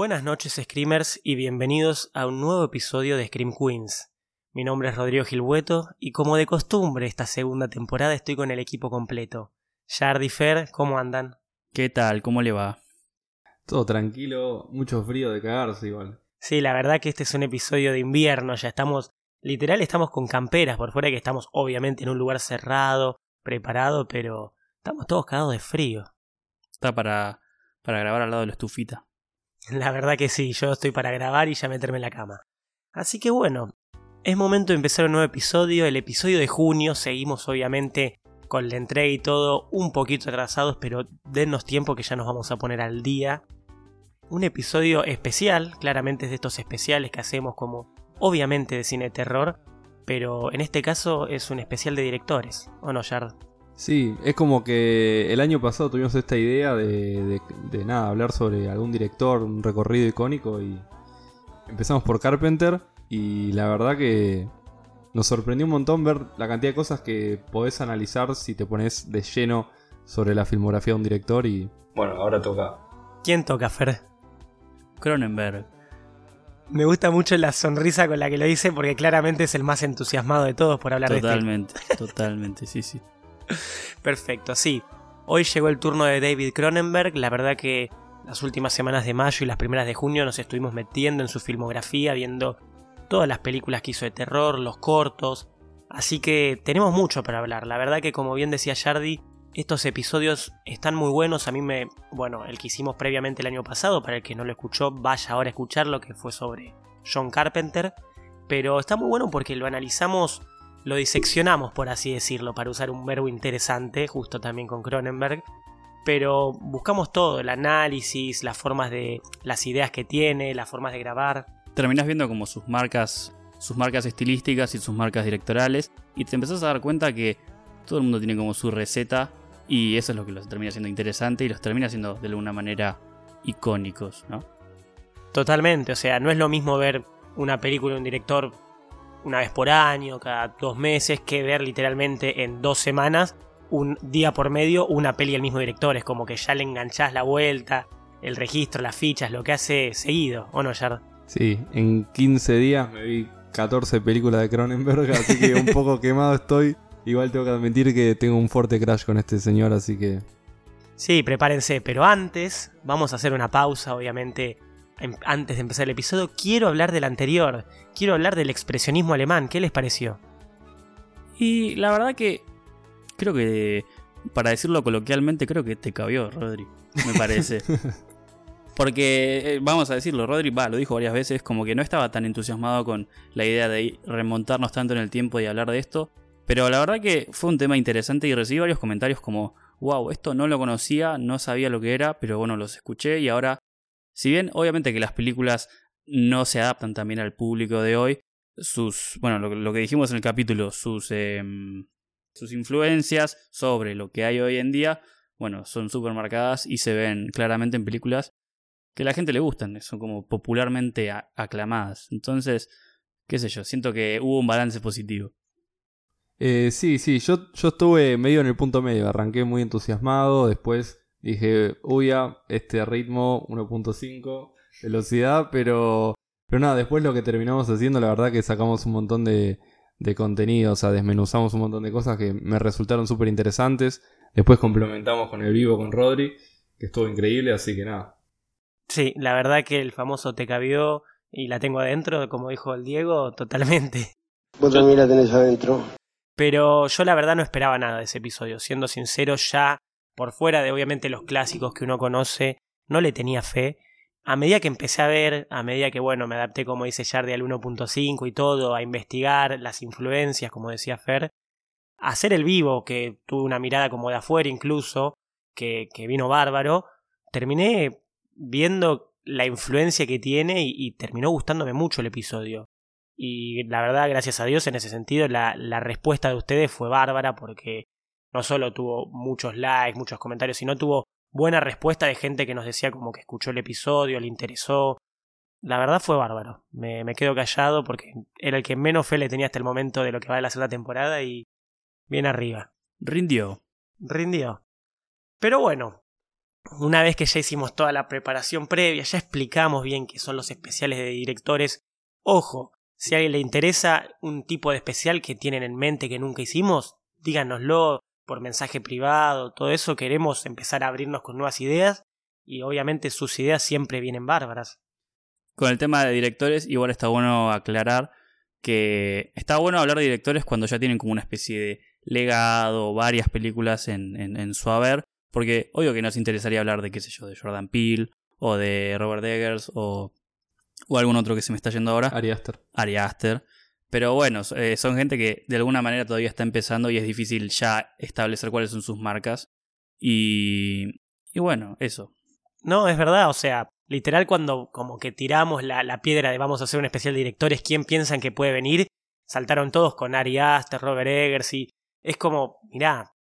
Buenas noches Screamers y bienvenidos a un nuevo episodio de Scream Queens. Mi nombre es Rodrigo Gilbueto y como de costumbre esta segunda temporada estoy con el equipo completo. Jardi Fer, ¿cómo andan? ¿Qué tal? ¿Cómo le va? Todo tranquilo, mucho frío de cagarse igual. Sí, la verdad que este es un episodio de invierno, ya estamos, literal estamos con camperas por fuera que estamos obviamente en un lugar cerrado, preparado, pero estamos todos cagados de frío. Está para, para grabar al lado de la estufita. La verdad que sí, yo estoy para grabar y ya meterme en la cama. Así que bueno, es momento de empezar un nuevo episodio, el episodio de junio, seguimos obviamente con la entrega y todo un poquito atrasados, pero dennos tiempo que ya nos vamos a poner al día. Un episodio especial, claramente es de estos especiales que hacemos como obviamente de cine de terror, pero en este caso es un especial de directores, ¿o no, Yard? Sí, es como que el año pasado tuvimos esta idea de, de- de nada, hablar sobre algún director, un recorrido icónico y empezamos por Carpenter y la verdad que nos sorprendió un montón ver la cantidad de cosas que podés analizar si te pones de lleno sobre la filmografía de un director y bueno, ahora toca. ¿Quién toca, Fer? Cronenberg. Me gusta mucho la sonrisa con la que lo dice porque claramente es el más entusiasmado de todos por hablar de este Totalmente, totalmente, sí, sí. Perfecto, sí. Hoy llegó el turno de David Cronenberg. La verdad que las últimas semanas de mayo y las primeras de junio nos estuvimos metiendo en su filmografía, viendo todas las películas que hizo de terror, los cortos. Así que tenemos mucho para hablar. La verdad que como bien decía Jardi, estos episodios están muy buenos. A mí me... Bueno, el que hicimos previamente el año pasado, para el que no lo escuchó, vaya ahora a escucharlo, que fue sobre John Carpenter. Pero está muy bueno porque lo analizamos lo diseccionamos, por así decirlo, para usar un verbo interesante, justo también con Cronenberg. Pero buscamos todo, el análisis, las formas de. las ideas que tiene, las formas de grabar. Terminás viendo como sus marcas, sus marcas estilísticas y sus marcas directorales y te empezás a dar cuenta que todo el mundo tiene como su receta y eso es lo que los termina siendo interesante y los termina siendo de alguna manera icónicos, ¿no? Totalmente, o sea, no es lo mismo ver una película de un director una vez por año, cada dos meses, que ver literalmente en dos semanas, un día por medio, una peli del mismo director. Es como que ya le enganchás la vuelta, el registro, las fichas, lo que hace seguido, ¿o no, Yard? Sí, en 15 días me vi 14 películas de Cronenberg, así que un poco quemado estoy. Igual tengo que admitir que tengo un fuerte crash con este señor, así que Sí, prepárense, pero antes vamos a hacer una pausa, obviamente. Antes de empezar el episodio, quiero hablar del anterior. Quiero hablar del expresionismo alemán. ¿Qué les pareció? Y la verdad que creo que, para decirlo coloquialmente, creo que te cabió, Rodri, me parece. Porque, eh, vamos a decirlo, Rodri lo dijo varias veces, como que no estaba tan entusiasmado con la idea de remontarnos tanto en el tiempo y hablar de esto. Pero la verdad que fue un tema interesante y recibí varios comentarios como, wow, esto no lo conocía, no sabía lo que era, pero bueno, los escuché y ahora, si bien obviamente que las películas no se adaptan también al público de hoy, sus, bueno, lo, lo que dijimos en el capítulo, sus, em, sus influencias sobre lo que hay hoy en día, bueno, son súper marcadas y se ven claramente en películas que a la gente le gustan, son como popularmente aclamadas. Entonces, qué sé yo, siento que hubo un balance positivo. Eh, sí, sí, yo, yo estuve medio en el punto medio, arranqué muy entusiasmado, después dije, uy, ya, este ritmo 1.5, velocidad, pero, pero nada, después lo que terminamos haciendo, la verdad que sacamos un montón de, de contenido, o sea, desmenuzamos un montón de cosas que me resultaron súper interesantes, después complementamos con el vivo con Rodri, que estuvo increíble, así que nada. Sí, la verdad que el famoso te cabió y la tengo adentro, como dijo el Diego, totalmente. Vos también la tenés adentro. Pero yo la verdad no esperaba nada de ese episodio. Siendo sincero, ya por fuera de obviamente los clásicos que uno conoce, no le tenía fe. A medida que empecé a ver, a medida que bueno, me adapté como dice Jardi al 1.5 y todo, a investigar las influencias, como decía Fer, a hacer el vivo, que tuve una mirada como de afuera incluso, que, que vino bárbaro, terminé viendo la influencia que tiene y, y terminó gustándome mucho el episodio. Y la verdad, gracias a Dios, en ese sentido, la, la respuesta de ustedes fue bárbara porque no solo tuvo muchos likes, muchos comentarios, sino tuvo buena respuesta de gente que nos decía como que escuchó el episodio, le interesó. La verdad fue bárbaro. Me, me quedo callado porque era el que menos fe le tenía hasta el momento de lo que va de la segunda temporada y bien arriba. Rindió. Rindió. Pero bueno, una vez que ya hicimos toda la preparación previa, ya explicamos bien qué son los especiales de directores, ojo, si a alguien le interesa un tipo de especial que tienen en mente que nunca hicimos, díganoslo por mensaje privado, todo eso, queremos empezar a abrirnos con nuevas ideas y obviamente sus ideas siempre vienen bárbaras. Con el tema de directores, igual está bueno aclarar que está bueno hablar de directores cuando ya tienen como una especie de legado, varias películas en, en, en su haber, porque obvio que nos interesaría hablar de, qué sé yo, de Jordan Peele, o de Robert Eggers, o, o algún otro que se me está yendo ahora, Ari Aster. Ari Aster. Pero bueno, eh, son gente que de alguna manera todavía está empezando y es difícil ya establecer cuáles son sus marcas. Y, y bueno, eso. No, es verdad, o sea, literal cuando como que tiramos la, la piedra de vamos a hacer un especial de directores, ¿quién piensan que puede venir? Saltaron todos con Ari Aster, Robert Eggers y es como, mirá,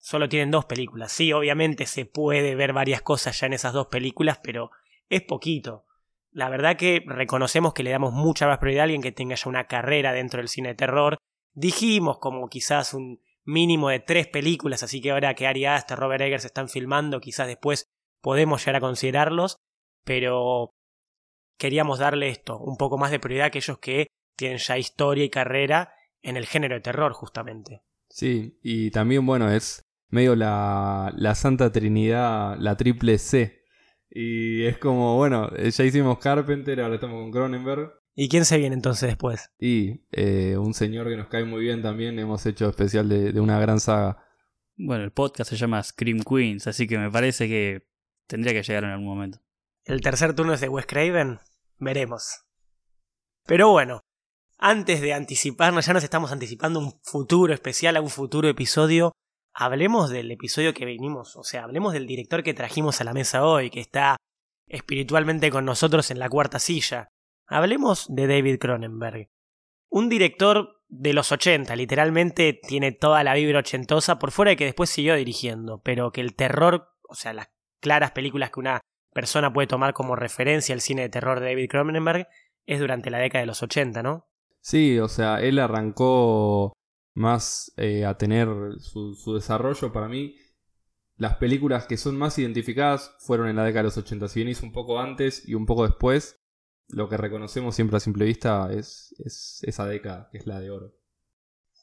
solo tienen dos películas. Sí, obviamente se puede ver varias cosas ya en esas dos películas, pero es poquito. La verdad que reconocemos que le damos mucha más prioridad a alguien que tenga ya una carrera dentro del cine de terror. Dijimos como quizás un mínimo de tres películas, así que ahora que Ari Aster, Robert Eggers están filmando, quizás después podemos llegar a considerarlos, pero queríamos darle esto, un poco más de prioridad a aquellos que tienen ya historia y carrera en el género de terror, justamente. Sí, y también, bueno, es medio la, la Santa Trinidad, la triple C. Y es como, bueno, ya hicimos Carpenter, ahora estamos con Cronenberg. ¿Y quién se viene entonces después? Y eh, un señor que nos cae muy bien también, hemos hecho especial de, de una gran saga. Bueno, el podcast se llama Scream Queens, así que me parece que tendría que llegar en algún momento. ¿El tercer turno es de Wes Craven? Veremos. Pero bueno, antes de anticiparnos, ya nos estamos anticipando un futuro especial, a un futuro episodio. Hablemos del episodio que venimos, o sea, hablemos del director que trajimos a la mesa hoy, que está espiritualmente con nosotros en la cuarta silla. Hablemos de David Cronenberg. Un director de los 80, literalmente tiene toda la vibra ochentosa, por fuera de que después siguió dirigiendo, pero que el terror, o sea, las claras películas que una persona puede tomar como referencia al cine de terror de David Cronenberg es durante la década de los 80, ¿no? Sí, o sea, él arrancó más eh, a tener su, desarrollo para mí. Las películas que son más identificadas fueron en la década de los 80. Si hizo un poco antes y un poco después, lo que reconocemos siempre a simple vista es, es esa década, que es la de oro.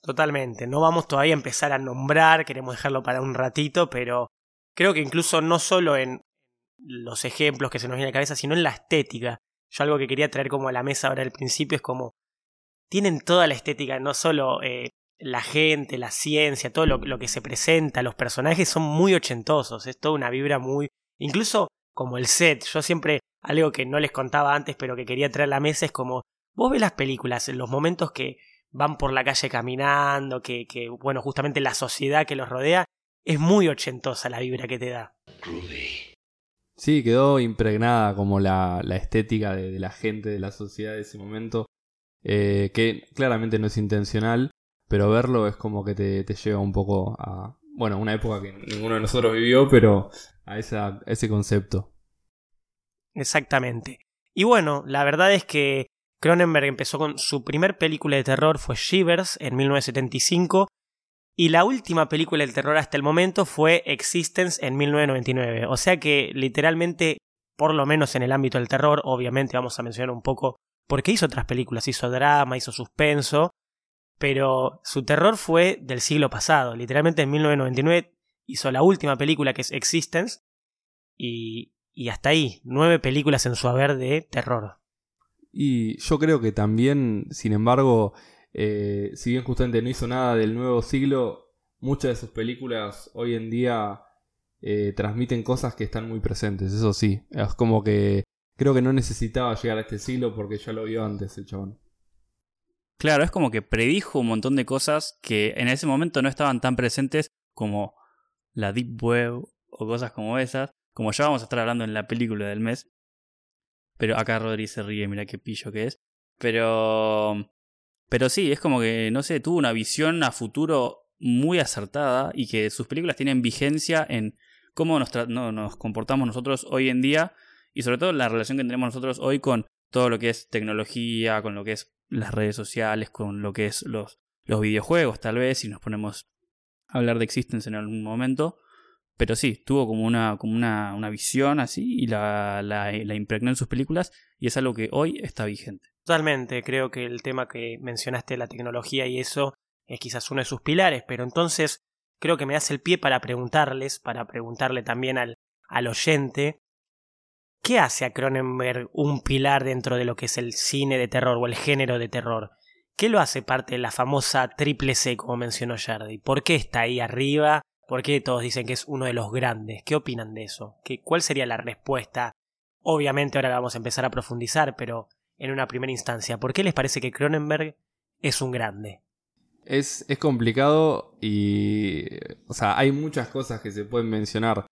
Totalmente. No vamos todavía a empezar a nombrar, queremos dejarlo para un ratito, pero creo que incluso no solo en los ejemplos que se nos vienen a la cabeza, sino en la estética. Yo algo que quería traer como a la mesa ahora al principio es como tienen toda la estética, no solo eh, la gente, la ciencia, todo lo, lo, que se presenta, los personajes son muy ochentosos, es toda una vibra muy... incluso como el set, yo siempre, algo que no les contaba antes pero que quería traer a la mesa es como, vos ves las películas, en los momentos que van por la calle caminando, que, que bueno, justamente la sociedad que los rodea, es muy ochentosa la vibra que te da. Sí, quedó impregnada como la, la estética de, de, la gente, de la sociedad de ese momento, eh, que claramente no es intencional, pero verlo es como que te, te lleva un poco a, bueno, una época que ninguno de nosotros vivió, pero a, esa, ese concepto. Exactamente. Y bueno, la verdad es que Cronenberg empezó con su primer película de terror fue Shivers en 1975 y la última película del terror hasta el momento fue Existence en 1999. O sea que literalmente, por lo menos en el ámbito del terror, obviamente vamos a mencionar un poco porque hizo otras películas, hizo drama, hizo suspenso, pero su terror fue del siglo pasado. Literalmente en 1999 hizo la última película que es Existence y, y hasta ahí, nueve películas en su haber de terror. Y yo creo que también, sin embargo, eh, si bien justamente no hizo nada del nuevo siglo, muchas de sus películas hoy en día eh, transmiten cosas que están muy presentes, eso sí. Es como que creo que no necesitaba llegar a este siglo porque ya lo vio antes el chabón. Claro, es como que predijo un montón de cosas que en ese momento no estaban tan presentes como la Deep Web o cosas como esas, como ya vamos a estar hablando en la película del mes. Pero acá Rodri se ríe, mira qué pillo que es. Pero Pero sí, es como que, no sé, tuvo una visión a futuro muy acertada y que sus películas tienen vigencia en cómo nos, no, nos comportamos nosotros hoy en día y sobre todo la relación que tenemos nosotros hoy con todo lo que es tecnología, con lo que es las redes sociales, con lo que es los, los videojuegos, tal vez, si nos ponemos a hablar de Existence en algún momento. Pero sí, tuvo como una, como una, una visión así y la, la, la impregnó en sus películas y es algo que hoy está vigente. Totalmente, creo que el tema que mencionaste, la tecnología y eso, es quizás uno de sus pilares, pero entonces creo que me das el pie para preguntarles, para preguntarle también al, al oyente, ¿qué hace a Cronenberg un pilar dentro de lo que es el cine de terror o el género de terror? ¿Qué lo hace parte de la famosa triple C, como mencionó Jardy? ¿Por qué está ahí arriba? ¿Por qué todos dicen que es uno de los grandes? ¿Qué opinan de eso? ¿Qué, ¿Cuál sería la respuesta? Obviamente ahora vamos a empezar a profundizar, pero en una primera instancia, ¿por qué les parece que Cronenberg es un grande? Es, es complicado y. O sea, hay muchas cosas que se pueden mencionar.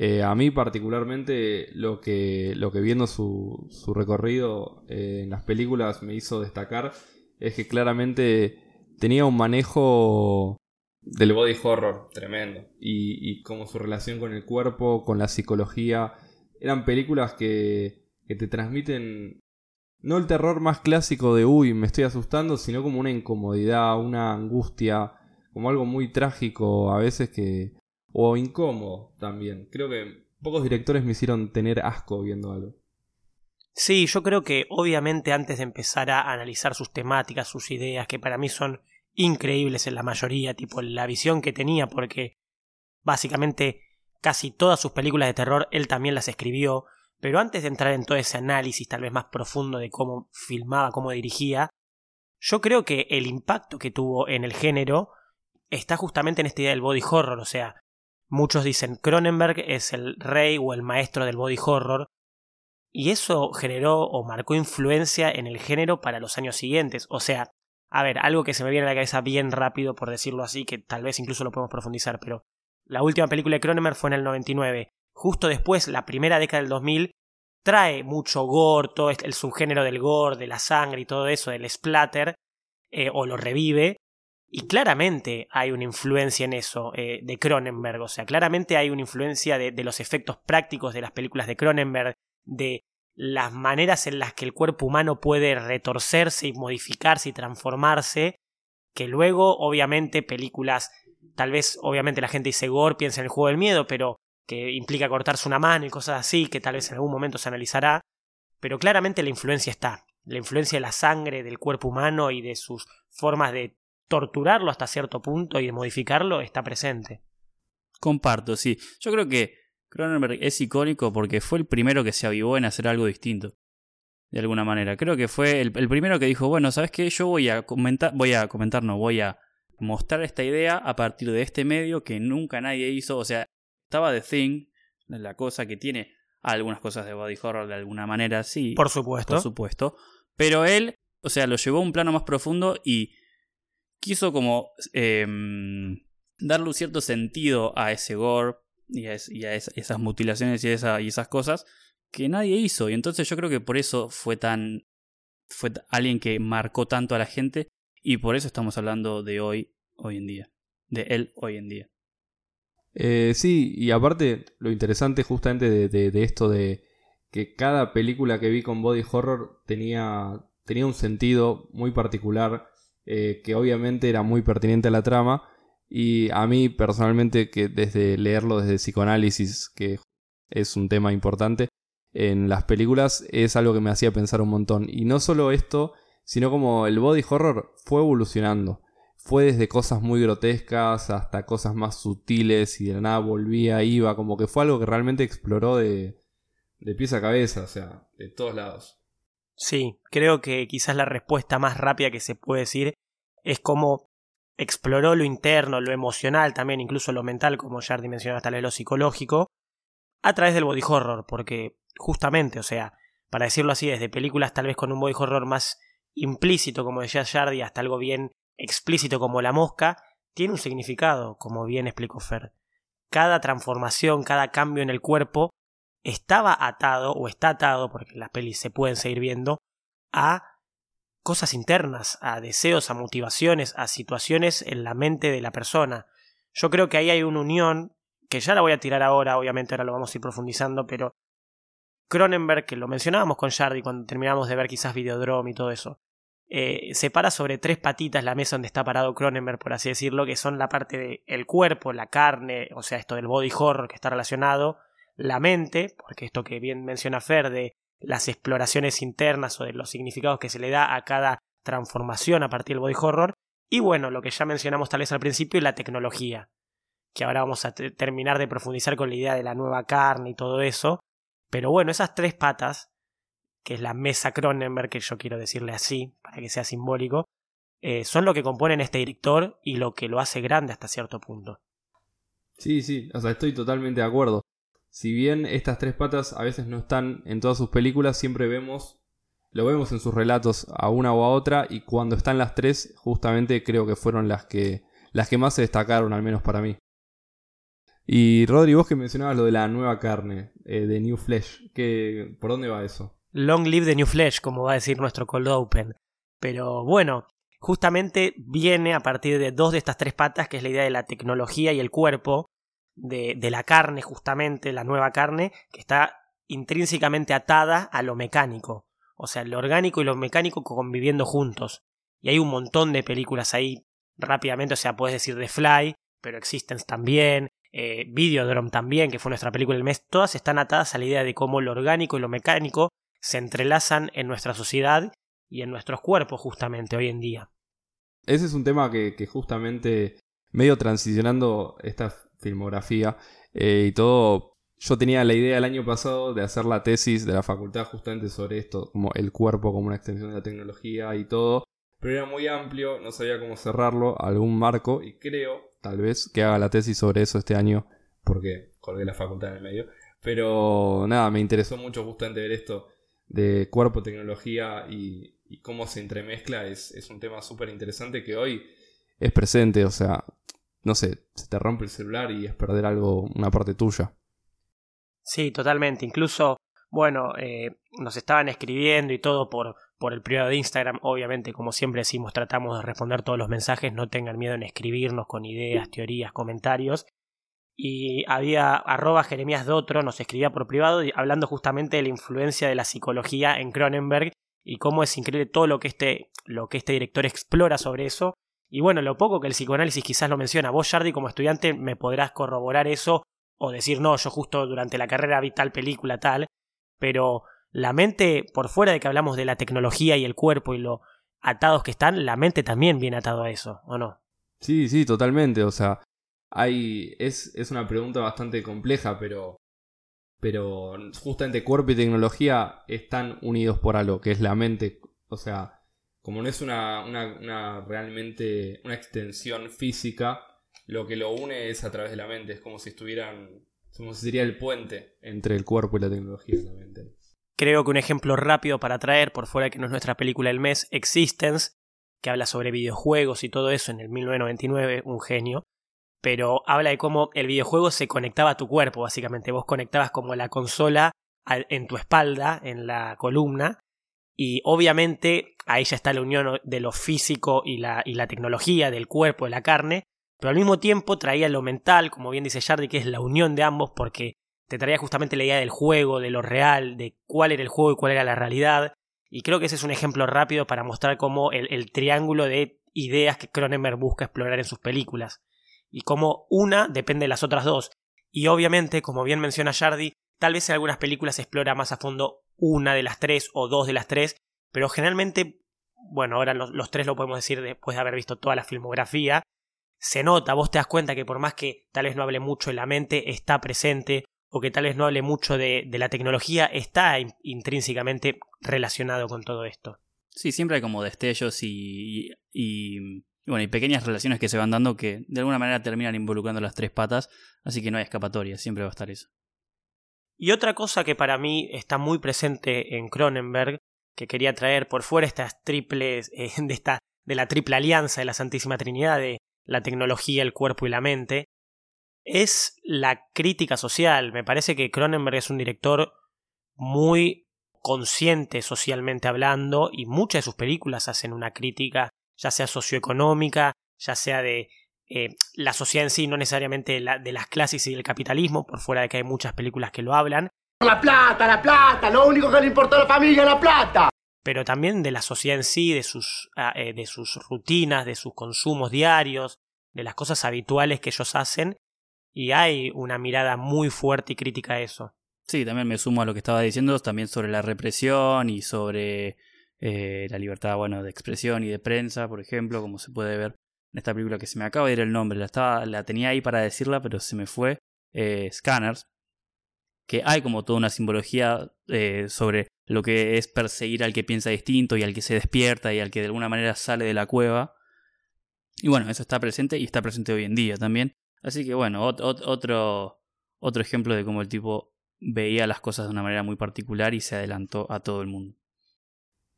Eh, a mí, particularmente, lo que, lo que viendo su, su recorrido eh, en las películas me hizo destacar es que claramente tenía un manejo del body horror tremendo. Y, y como su relación con el cuerpo, con la psicología. Eran películas que, que te transmiten no el terror más clásico de uy, me estoy asustando, sino como una incomodidad, una angustia, como algo muy trágico a veces que... o incómodo también. Creo que pocos directores me hicieron tener asco viendo algo. Sí, yo creo que obviamente antes de empezar a analizar sus temáticas, sus ideas, que para mí son increíbles en la mayoría, tipo la visión que tenía, porque básicamente casi todas sus películas de terror él también las escribió, pero antes de entrar en todo ese análisis tal vez más profundo de cómo filmaba, cómo dirigía, yo creo que el impacto que tuvo en el género está justamente en esta idea del body horror, o sea, muchos dicen Cronenberg es el rey o el maestro del body horror, y eso generó o marcó influencia en el género para los años siguientes, o sea, a ver, algo que se me viene a la cabeza bien rápido, por decirlo así, que tal vez incluso lo podemos profundizar, pero la última película de Cronenberg fue en el 99 justo después, la primera década del 2000, trae mucho gore, todo el subgénero del gore, de la sangre y todo eso, del splatter, eh, o lo revive. Y claramente hay una influencia en eso eh, de Cronenberg, o sea, claramente hay una influencia de, de los efectos prácticos de las películas de Cronenberg, de las maneras en las que el cuerpo humano puede retorcerse y modificarse y transformarse, que luego, obviamente, películas, tal vez, obviamente la gente dice gore, piensa en el juego del miedo, pero que implica cortarse una mano y cosas así, que tal vez en algún momento se analizará, pero claramente la influencia está, la influencia de la sangre, del cuerpo humano y de sus formas de torturarlo hasta cierto punto y de modificarlo está presente. Comparto, sí. Yo creo que Cronenberg es icónico porque fue el primero que se avivó en hacer algo distinto. De alguna manera. Creo que fue el, el primero que dijo, bueno, ¿sabes qué? Yo voy a comentar, voy a comentar, no, voy a mostrar esta idea a partir de este medio que nunca nadie hizo. O sea, estaba The Thing, la cosa que tiene algunas cosas de body horror de alguna manera, sí. Por supuesto. Por supuesto. Pero él, o sea, lo llevó a un plano más profundo y quiso como em, darle un cierto sentido a ese gore y a, esas mutilaciones y, y esas cosas que nadie hizo. Y entonces yo creo que por eso fue tan... fue alguien que marcó tanto a la gente y por eso estamos hablando de hoy, hoy en día. De él hoy en día. Eh, sí, y aparte, lo interesante justamente de, esto de que cada película que vi con body horror tenía, tenía un sentido muy particular, eh, que obviamente era muy pertinente a la trama, y a mí personalmente, que desde leerlo desde psicoanálisis, que es un tema importante, en las películas es algo que me hacía pensar un montón. Y no solo esto, sino como el body horror fue evolucionando fue desde cosas muy grotescas hasta cosas más sutiles y de nada volvía, iba, como que fue algo que realmente exploró de, de pies a cabeza, o sea, de todos lados. Sí, creo que quizás la respuesta más rápida que se puede decir es como exploró lo interno, lo emocional, también incluso lo mental, como ya mencionó hasta lo psicológico, a través del body horror, porque justamente, o sea, para decirlo así, desde películas tal vez con un body horror más implícito, como decía Jardy, hasta algo bien explícito como la mosca, tiene un significado, como bien explicó Fer. Cada transformación, cada cambio en el cuerpo estaba atado o está atado, porque las pelis se pueden seguir viendo, a cosas internas, a deseos, a motivaciones, a situaciones en la mente de la persona. Yo creo que ahí hay una unión, que ya la voy a tirar ahora, obviamente ahora lo vamos a ir profundizando, pero Cronenberg, que lo mencionábamos con Jardy cuando terminamos de ver quizás Videodrome y todo eso, eh, separa sobre tres patitas la mesa donde está parado Cronenberg, por así decirlo, que son la parte del cuerpo, la carne, o sea, esto del body horror que está relacionado, la mente, porque esto que bien menciona Fer de las exploraciones internas o de los significados que se le da a cada transformación a partir del body horror, y bueno, lo que ya mencionamos tal vez al principio, la tecnología, que ahora vamos a terminar de profundizar con la idea de la nueva carne y todo eso, pero bueno, esas tres patas, que es la mesa Cronenberg, que yo quiero decirle así, para que sea simbólico, eh, son lo que componen este director y lo que lo hace grande hasta cierto punto. Sí, sí, o sea, estoy totalmente de acuerdo. Si bien estas tres patas a veces no están en todas sus películas, siempre vemos, lo vemos en sus relatos a una o a otra, y cuando están las tres, justamente creo que fueron las que, las que más se destacaron, al menos para mí. Y Rodri, vos que mencionabas lo de la nueva carne, eh, de New Flesh, que, ¿por dónde va eso? Long live the New Flesh, como va a decir nuestro Cold Open. Pero bueno, justamente viene a partir de dos de estas tres patas, que es la idea de la tecnología y el cuerpo, de, de la carne justamente, la nueva carne, que está intrínsecamente atada a lo mecánico. O sea, lo orgánico y lo mecánico conviviendo juntos. Y hay un montón de películas ahí rápidamente, o sea, puedes decir The Fly, pero Existence también, eh, Videodrome también, que fue nuestra película del mes, todas están atadas a la idea de cómo lo orgánico y lo mecánico se entrelazan en nuestra sociedad y en nuestros cuerpos justamente hoy en día. Ese es un tema que, justamente, medio transicionando esta filmografía eh, y todo, yo tenía la idea el año pasado de hacer la tesis de la facultad justamente sobre esto, como el cuerpo como una extensión de la tecnología y todo, pero era muy amplio, no sabía cómo cerrarlo algún marco y creo, tal vez, que haga la tesis sobre eso este año, porque colgué la facultad en el medio. Pero nada, me interesó mucho justamente ver esto de cuerpo, tecnología y, cómo se entremezcla. Es, es un tema súper interesante que hoy es presente, o sea, no sé, se te rompe el celular y es perder algo, una parte tuya. Sí, totalmente. Incluso, bueno, eh, nos estaban escribiendo y todo por, por el privado de Instagram. Obviamente, como siempre decimos, tratamos de responder todos los mensajes. No tengan miedo en escribirnos con ideas, teorías, comentarios. Y había arroba Jeremías Dotro, nos escribía por privado hablando justamente de la influencia de la psicología en Cronenberg y cómo es increíble todo lo que este, lo que este director explora sobre eso. Y bueno, lo poco que el psicoanálisis quizás lo menciona. Vos, Jardy, como estudiante, me podrás corroborar eso o decir, no, yo justo durante la carrera vi tal película, tal. Pero la mente, por fuera de que hablamos de la tecnología y el cuerpo y lo atados que están, la mente también viene atado a eso, ¿o no? Sí, sí, totalmente. O sea, hay. Es, es una pregunta bastante compleja, pero. Pero justamente cuerpo y tecnología están unidos por algo, que es la mente. O sea, como no es una, realmente una extensión física, lo que lo une es a través de la mente. Es como si estuvieran. Como si sería el puente entre el cuerpo y la tecnología y la mente. Creo que un ejemplo rápido para traer, por fuera de que no es nuestra película del mes, Existence, que habla sobre videojuegos y todo eso en el 1999, un genio, pero habla de cómo el videojuego se conectaba a tu cuerpo, básicamente. Vos conectabas como la consola en tu espalda, en la columna, y obviamente ahí ya está la unión de lo físico y la, y la tecnología, del cuerpo, de la carne, pero al mismo tiempo traía lo mental, como bien dice Jardy, que es la unión de ambos, porque te traía justamente la idea del juego, de lo real, de cuál era el juego y cuál era la realidad. Y creo que ese es un ejemplo rápido para mostrar cómo el, triángulo de ideas que Cronenberg busca explorar en sus películas. Y cómo una depende de las otras dos. Y obviamente, como bien menciona Jardy, tal vez en algunas películas se explora más a fondo una de las tres o dos de las tres, pero generalmente, bueno, ahora los, tres lo podemos decir después de haber visto toda la filmografía, se nota, vos te das cuenta que por más que tal vez no hable mucho de la mente, está presente, o que tal vez no hable mucho de, la tecnología, está intrínsecamente relacionado con todo esto. Sí, siempre hay como destellos y, y, bueno, y pequeñas relaciones que se van dando que de alguna manera terminan involucrando las tres patas, así que no hay escapatoria, siempre va a estar eso. Y otra cosa que para mí está muy presente en Cronenberg, que quería traer por fuera estas triples, eh, de, esta, de la triple alianza de la Santísima Trinidad, de la tecnología, el cuerpo y la mente, es la crítica social. Me parece que Cronenberg es un director muy consciente socialmente hablando y muchas de sus películas hacen una crítica, ya sea socioeconómica, ya sea de eh, la sociedad en sí, no necesariamente de, las clases y del capitalismo, por fuera de que hay muchas películas que lo hablan. La plata, la plata, lo único que le importa a la familia es la plata. Pero también de la sociedad en sí, de sus, ah, eh, de sus rutinas, de sus consumos diarios, de las cosas habituales que ellos hacen. Y hay una mirada muy fuerte y crítica a eso. Sí, también me sumo a lo que estaba diciendo, también sobre la represión y sobre eh, la libertad bueno, de expresión y de prensa, por ejemplo, como se puede ver en esta película que se me acaba de ir el nombre, la, estaba, la tenía ahí para decirla, pero se me fue, eh, Scanners, que hay como toda una simbología eh, sobre lo que es perseguir al que piensa distinto y al que se despierta y al que de alguna manera sale de la cueva. Y bueno, eso está presente y está presente hoy en día también. Así que bueno, otro, otro ejemplo de cómo el tipo veía las cosas de una manera muy particular y se adelantó a todo el mundo.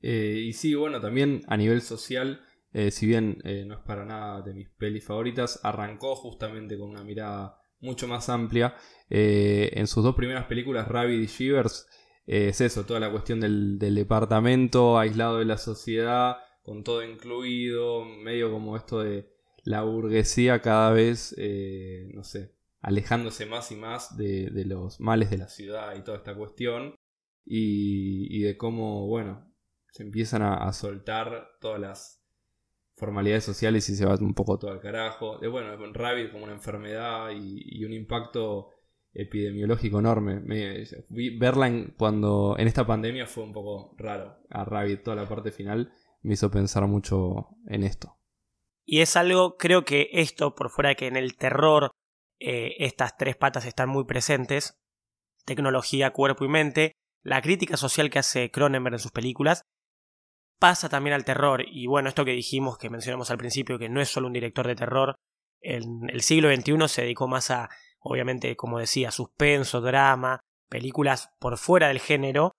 Eh, y sí, bueno, también a nivel social, eh, si bien eh, no es para nada de mis pelis favoritas, arrancó justamente con una mirada mucho más amplia. en sus dos primeras películas, Rabbit y Shivers, es eso, toda la cuestión del, del, departamento aislado de la sociedad, con todo incluido, medio como esto de la burguesía cada vez, no sé, alejándose más y más de, los males de la ciudad y toda esta cuestión. Y, de cómo, bueno, se empiezan a, soltar todas las formalidades sociales y se va un poco todo al carajo. De bueno, Rabbit como una enfermedad y, un impacto epidemiológico enorme. verla en, cuando en esta pandemia fue un poco raro. A Rabbit, toda la parte final, me hizo pensar mucho en esto. Y es algo, creo que esto, por fuera de que en el terror eh, estas tres patas están muy presentes, tecnología, cuerpo y mente, la crítica social que hace Cronenberg en sus películas pasa también al terror, y bueno, esto que dijimos, que mencionamos al principio, que no es solo un director de terror, en el siglo XXI se dedicó más a, obviamente, como decía, suspenso, drama, películas por fuera del género,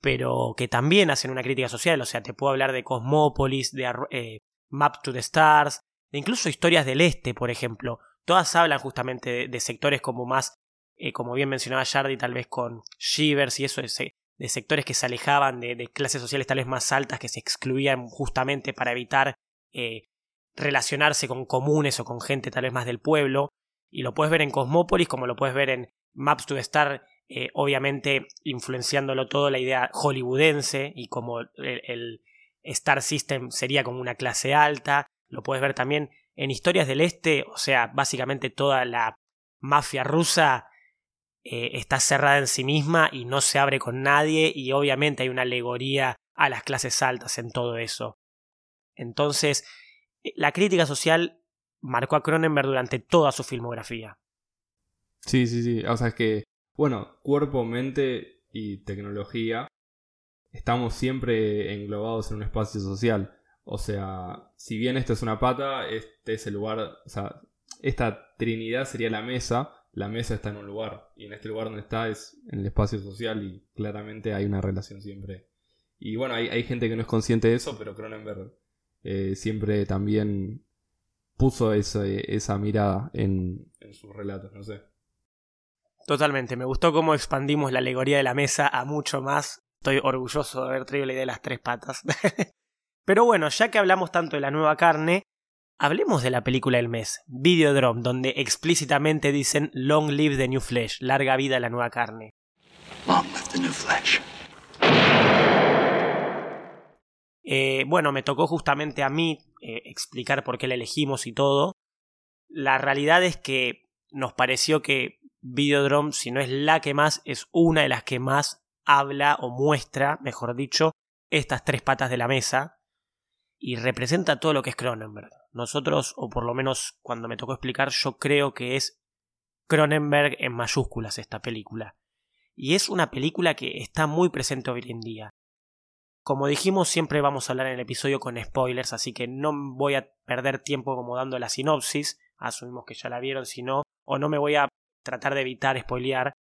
pero que también hacen una crítica social, o sea, te puedo hablar de Cosmópolis, de eh, Map to the Stars, de incluso historias del este, por ejemplo, todas hablan justamente de, sectores como más, eh, como bien mencionaba Jardy, tal vez con Shivers y eso, de, de sectores que se alejaban de, clases sociales tal vez más altas, que se excluían justamente para evitar eh, relacionarse con comunes o con gente tal vez más del pueblo. Y lo puedes ver en Cosmópolis, como lo puedes ver en Maps to Star, eh, obviamente influenciándolo todo la idea hollywoodense y como el Star System sería como una clase alta. Lo puedes ver también en Historias del Este, o sea, básicamente toda la mafia rusa eh, está cerrada en sí misma y no se abre con nadie y obviamente hay una alegoría a las clases altas en todo eso. Entonces, eh, la crítica social marcó a Cronenberg durante toda su filmografía. Sí, sí, sí. O sea, es que, bueno, cuerpo, mente y tecnología estamos siempre englobados en un espacio social. O sea, si bien esta es una pata, este es el lugar, o sea, esta trinidad sería la mesa, la mesa está en un lugar, y en este lugar donde está es en el espacio social y claramente hay una relación siempre. Y bueno, hay, gente que no es consciente de eso, pero Cronenberg eh, siempre también puso esa mirada en, en sus relatos, no sé. Totalmente, me gustó cómo expandimos la alegoría de la mesa a mucho más. Estoy orgulloso de haber traído la idea de las tres patas. Pero bueno, ya que hablamos tanto de la nueva carne, hablemos de la película del mes, Videodrome, donde explícitamente dicen Long live the new flesh, larga vida la nueva carne. Long live the new flesh. Eh, bueno, me tocó justamente a mí eh, explicar por qué la elegimos y todo. La realidad es que nos pareció que Videodrome, si no es la que más, es una de las que más habla o muestra, mejor dicho, estas tres patas de la mesa, y representa todo lo que es Cronenberg. Nosotros, o por lo menos cuando me tocó explicar, yo creo que es Cronenberg en mayúsculas esta película. Y es una película que está muy presente hoy en día. Como dijimos, siempre vamos a hablar en el episodio con spoilers, así que no voy a perder tiempo como dando la sinopsis, asumimos que ya la vieron, si no, o no me voy a tratar de evitar spoilear.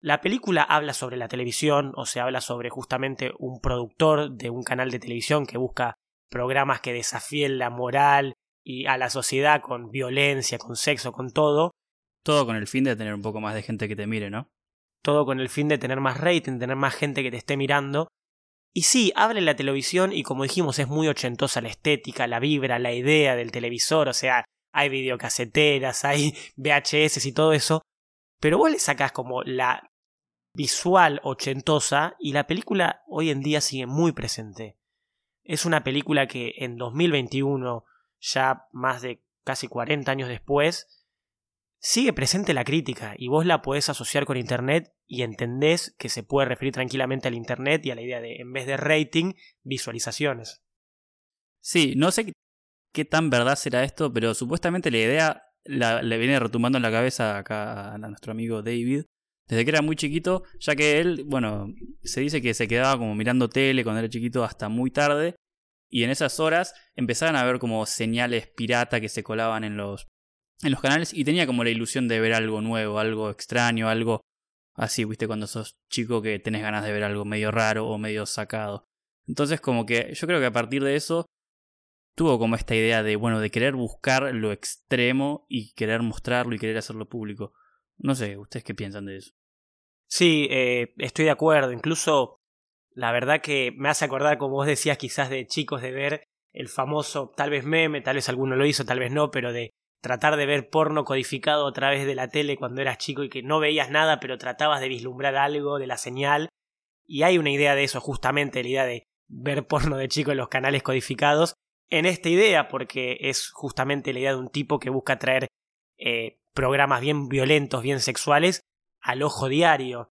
La película habla sobre la televisión, o se habla sobre justamente un productor de un canal de televisión que busca programas que desafíen la moral y a la sociedad con violencia, con sexo, con todo. Todo con el fin de tener un poco más de gente que te mire, ¿no? todo con el fin de tener más rating, tener más gente que te esté mirando. Y sí, abre la televisión y como dijimos es muy ochentosa la estética, la vibra, la idea del televisor, o sea, hay videocaseteras, hay VHS y todo eso, pero vos le sacás como la visual ochentosa y la película hoy en día sigue muy presente. Es una película que en 2021, ya más de casi 40 años después, sigue presente la crítica y vos la podés asociar con Internet y entendés que se puede referir tranquilamente al Internet y a la idea de, en vez de rating, visualizaciones. Sí, no sé qué tan verdad será esto, pero supuestamente la idea le viene retumbando en la cabeza acá a nuestro amigo David. Desde que era muy chiquito, ya que él, bueno, se dice que se quedaba como mirando tele cuando era chiquito hasta muy tarde. Y en esas horas empezaban a ver como señales pirata que se colaban en los en los canales y tenía como la ilusión de ver algo nuevo, algo extraño, algo así, viste, cuando sos chico que tenés ganas de ver algo medio raro o medio sacado. Entonces como que yo creo que a partir de eso tuvo como esta idea de, bueno, de querer buscar lo extremo y querer mostrarlo y querer hacerlo público. No sé, ¿ustedes qué piensan de eso? Sí, eh, estoy de acuerdo. Incluso la verdad que me hace acordar, como vos decías, quizás de chicos de ver el famoso, tal vez meme, tal vez alguno lo hizo, tal vez no, pero de tratar de ver porno codificado a través de la tele cuando eras chico y que no veías nada, pero tratabas de vislumbrar algo de la señal. Y hay una idea de eso, justamente, la idea de ver porno de chico en los canales codificados, en esta idea, porque es justamente la idea de un tipo que busca traer eh, programas bien violentos, bien sexuales, al ojo diario.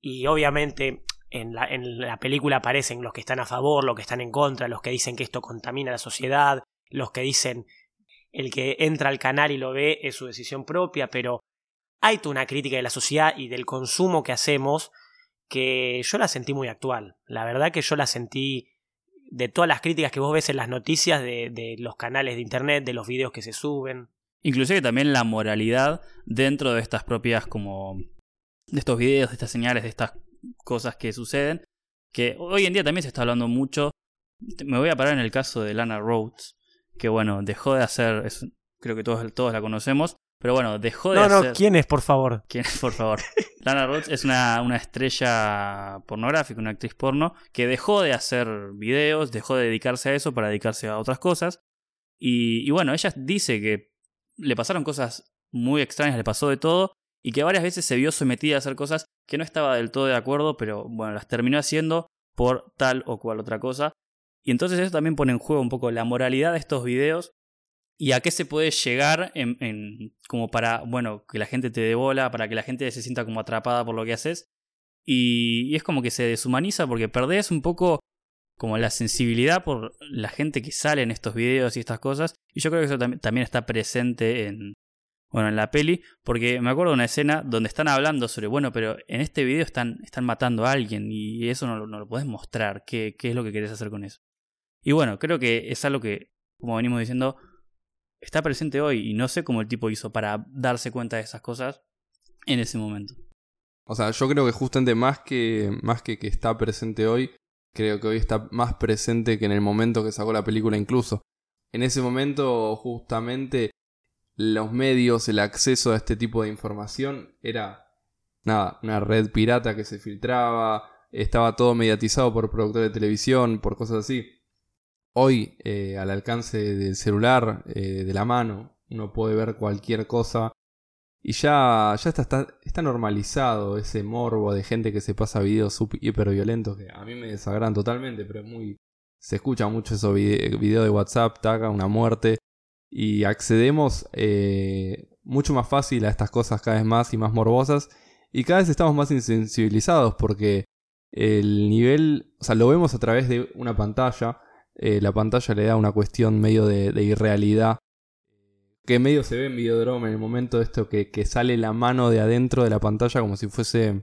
Y obviamente en la, película aparecen los que están a favor, los que están en contra, los que dicen que esto contamina la sociedad, los que dicen el que entra al canal y lo ve es su decisión propia, pero hay toda una crítica de la sociedad y del consumo que hacemos que yo la sentí muy actual. La verdad que yo la sentí de todas las críticas que vos ves en las noticias de, de los canales de internet, de los videos que se suben. Inclusive también la moralidad dentro de estas propias como de estos videos, de estas señales, de estas cosas que suceden, que hoy en día también se está hablando mucho. Me voy a parar en el caso de Lana Rhodes, que bueno, dejó de hacer, creo que todos, todos la conocemos, pero bueno, dejó de no, hacer... No, ¿quién es, por favor? ¿Quién es, por favor? Lana Rhodes es una, una estrella pornográfica, una actriz porno, que dejó de hacer videos, dejó de dedicarse a eso para dedicarse a otras cosas. Y, y bueno, ella dice que le pasaron cosas muy extrañas, le pasó de todo, y que varias veces se vio sometida a hacer cosas que no estaba del todo de acuerdo, pero bueno, las terminó haciendo por tal o cual otra cosa. Y entonces eso también pone en juego un poco la moralidad de estos videos y a qué se puede llegar en, como para, bueno, que la gente te dé bola, para que la gente se sienta como atrapada por lo que haces. Y, y es como que se deshumaniza porque perdés un poco como la sensibilidad por la gente que sale en estos videos y estas cosas. Y yo creo que eso tam también está presente en, bueno, en la peli, porque me acuerdo de una escena donde están hablando sobre, bueno, pero en este video están, están matando a alguien y eso no, no lo podés mostrar, ¿Qué, qué es lo que querés hacer con eso. Y bueno, creo que es algo que, como venimos diciendo, está presente hoy y no sé cómo el tipo hizo para darse cuenta de esas cosas en ese momento. O sea, yo creo que justamente más que, más que que está presente hoy, creo que hoy está más presente que en el momento que sacó la película incluso. En ese momento justamente los medios, el acceso a este tipo de información era nada, una red pirata que se filtraba, estaba todo mediatizado por productores de televisión, por cosas así. Hoy, eh, al alcance del celular, eh, de la mano, uno puede ver cualquier cosa. Y ya, ya está, está, normalizado ese morbo de gente que se pasa videos hiper violentos que a mí me desagradan totalmente, pero es muy. Se escucha mucho esos videos de WhatsApp, taca, una muerte. Y accedemos eh, mucho más fácil a estas cosas cada vez más y más morbosas. Y cada vez estamos más insensibilizados porque el nivel, o sea, lo vemos a través de una pantalla eh, la pantalla le da una cuestión medio de, irrealidad. Que medio se ve en Videodrome en el momento de esto que, que sale la mano de adentro de la pantalla como si fuese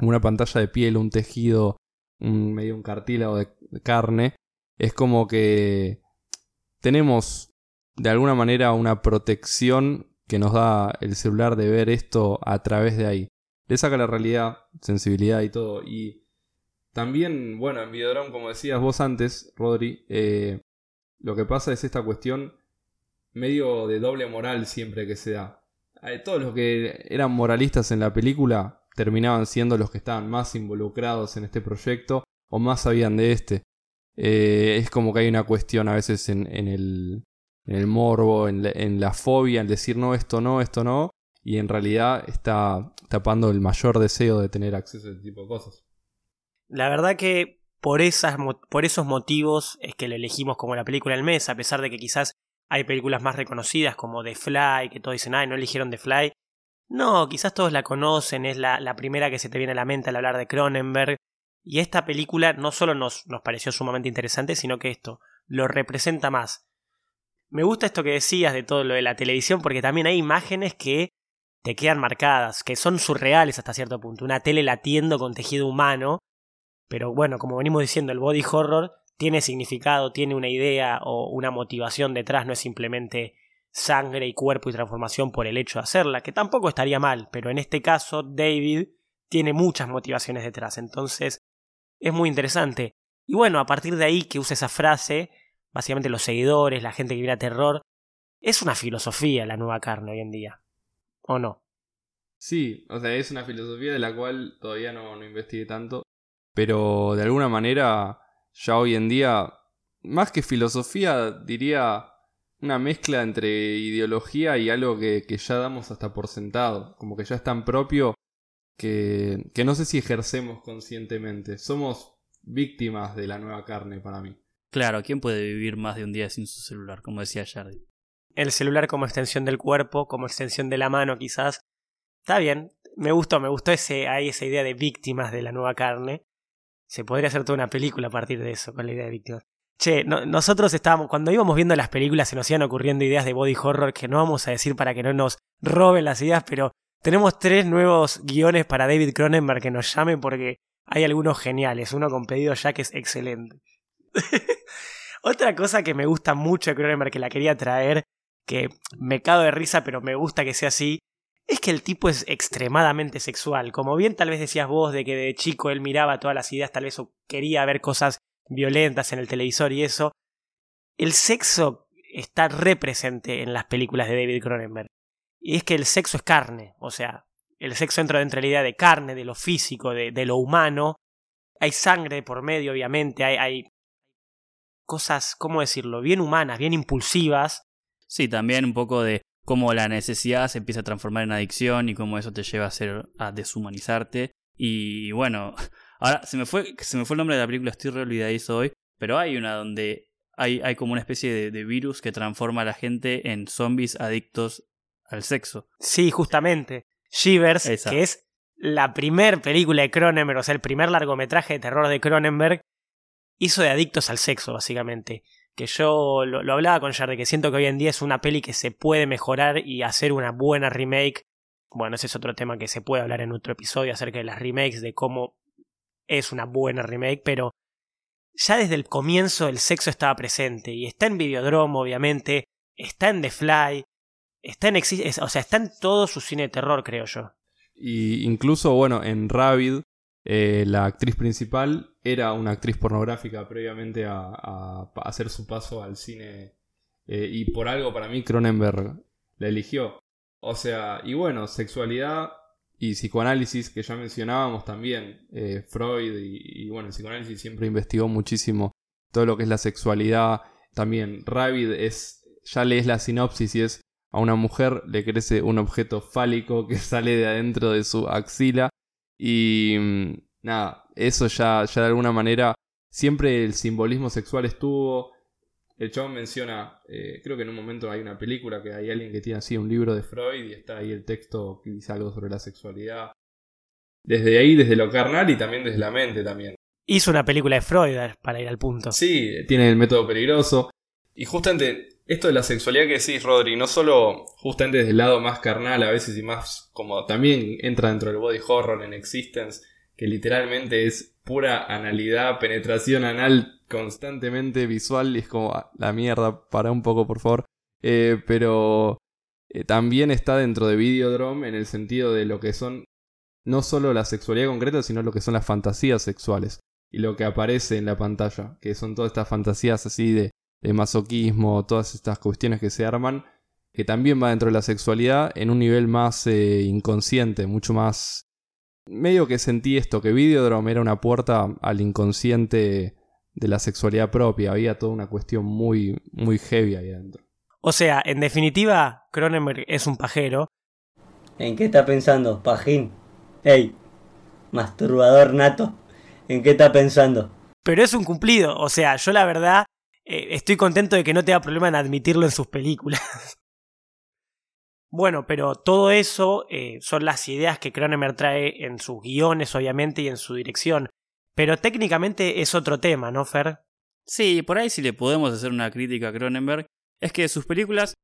una pantalla de piel, un tejido, medio un cartílago de carne. Es como que tenemos de alguna manera una protección que nos da el celular de ver esto a través de ahí. Le saca la realidad, sensibilidad y todo. Y también, bueno, en Videodrome, como decías vos antes, Rodri, eh, lo que pasa es esta cuestión medio de doble moral siempre que se da. Eh, todos los que eran moralistas en la película terminaban siendo los que estaban más involucrados en este proyecto o más sabían de este. Eh, es como que hay una cuestión a veces en, el, en el, morbo, en la, fobia, en decir no, esto no, esto no, y en realidad está tapando el mayor deseo de tener acceso a este tipo de cosas. La verdad que por, esas, por esos motivos es que le elegimos como la película del mes, a pesar de que quizás hay películas más reconocidas como The Fly, que todos dicen, ay, no eligieron The Fly. No, quizás todos la conocen, es la, primera que se te viene a la mente al hablar de Cronenberg. Y esta película no solo nos, nos pareció sumamente interesante, sino que esto lo representa más. Me gusta esto que decías de todo lo de la televisión, porque también hay imágenes que te quedan marcadas, que son surreales hasta cierto punto. Una tele latiendo con tejido humano. Pero bueno, como venimos diciendo, el body horror tiene significado, tiene una idea o una motivación detrás, no es simplemente sangre y cuerpo y transformación por el hecho de hacerla, que tampoco estaría mal, pero en este caso David tiene muchas motivaciones detrás, entonces es muy interesante. Y bueno, a partir de ahí que usa esa frase, básicamente los seguidores, la gente que viene a terror, es una filosofía la nueva carne hoy en día. ¿O no? Sí, o sea, es una filosofía de la cual todavía no, no investigué tanto, pero de alguna manera ya hoy en día, más que filosofía, diría una mezcla entre ideología y algo que, que ya damos hasta por sentado, como que ya es tan propio que, que no sé si ejercemos conscientemente. Somos víctimas de la nueva carne para mí. Claro, ¿quién puede vivir más de un día sin su celular? Como decía Jardy. El celular como extensión del cuerpo, como extensión de la mano, quizás. Está bien, me gustó, me gustó ese, ahí esa idea de víctimas de la nueva carne. Se podría hacer toda una película a partir de eso, con la idea de víctimas. Che, nosotros estábamos, cuando íbamos viendo las películas se nos iban ocurriendo ideas de body horror que no vamos a decir para que no nos roben las ideas, pero tenemos tres nuevos guiones para David Cronenberg que nos llamen porque hay algunos geniales. Uno con pedido ya que es excelente. Otra cosa que me gusta mucho de Cronenberg que la quería traer, que me cago de risa pero me gusta que sea así, es que el tipo es extremadamente sexual. Como bien tal vez decías vos de que de chico él miraba todas las ideas, tal vez o quería ver cosas violentas en el televisor y eso. El sexo está represente en las películas de David Cronenberg. Y es que el sexo es carne, o sea, el sexo entra dentro de la idea de carne, de lo físico, de, de lo humano. Hay sangre por medio, obviamente, hay, hay cosas, ¿cómo decirlo?, bien humanas, bien impulsivas. Sí, también un poco de cómo la necesidad se empieza a transformar en adicción y cómo eso te lleva a, ser, a deshumanizarte. Y bueno, ahora se me fue, se me fue el nombre de la película, estoy re olvidadizo hoy, pero hay una donde hay, hay como una especie de, de virus que transforma a la gente en zombies adictos al sexo. Sí, justamente. Shivers, que es la primer película de Cronenberg, o sea, el primer largometraje de terror de Cronenberg, hizo de adictos al sexo, básicamente. Que yo lo, hablaba con Jardy, que siento que hoy en día es una peli que se puede mejorar y hacer una buena remake. Bueno, ese es otro tema que se puede hablar en otro episodio acerca de las remakes, de cómo es una buena remake, pero ya desde el comienzo el sexo estaba presente y está en Videodrome, obviamente, está en The Fly, está en, o sea, está en todo su cine de terror, creo yo. Y incluso, bueno, en Rabbit, eh, la actriz principal era una actriz pornográfica previamente a, hacer su paso al cine. eh, y por algo para mí Cronenberg la eligió. O sea, y bueno, sexualidad y psicoanálisis que ya mencionábamos también. eh, Freud y, y bueno, el psicoanálisis siempre investigó muchísimo todo lo que es la sexualidad. También Rabbit es, ya lees la sinopsis y es a una mujer le crece un objeto fálico que sale de adentro de su axila. Y mm, nada, eso ya, ya de alguna manera siempre el simbolismo sexual estuvo. El chabón menciona, eh, creo que en un momento hay una película que hay alguien que tiene así un libro de Freud y está ahí el texto que dice algo sobre la sexualidad. Desde ahí, desde lo carnal y también desde la mente también. Hizo una película de Freud, para ir al punto. Sí, tiene el método peligroso. Y justamente esto de la sexualidad que decís, Rodri, no solo justamente desde el lado más carnal a veces y más como también entra dentro del body horror en Existence, que literalmente es pura analidad, penetración anal constantemente visual y es como "Ah, la mierda, para un poco por favor. Eh, pero eh, también está dentro de Videodrome en el sentido de lo que son no solo la sexualidad concreta, sino lo que son las fantasías sexuales y lo que aparece en la pantalla, que son todas estas fantasías así de, de masoquismo, todas estas cuestiones que se arman, que también va dentro de la sexualidad en un nivel más eh, inconsciente, mucho más medio que sentí esto, que Videodrome era una puerta al inconsciente de la sexualidad propia. Había toda una cuestión muy, muy heavy ahí adentro. O sea, en definitiva, Cronenberg es un pajero. ¿En qué está pensando, pajín? Ey, masturbador nato. ¿En qué está pensando? Pero es un cumplido. O sea, yo la verdad estoy contento de que no tenga problema en admitirlo en sus películas. bueno, pero todo eso eh, son las ideas que Cronenberg trae en sus guiones, obviamente, y en su dirección. Pero técnicamente es otro tema, ¿no, Fer? Sí, por ahí si le podemos hacer una crítica a Cronenberg, es que sus películas,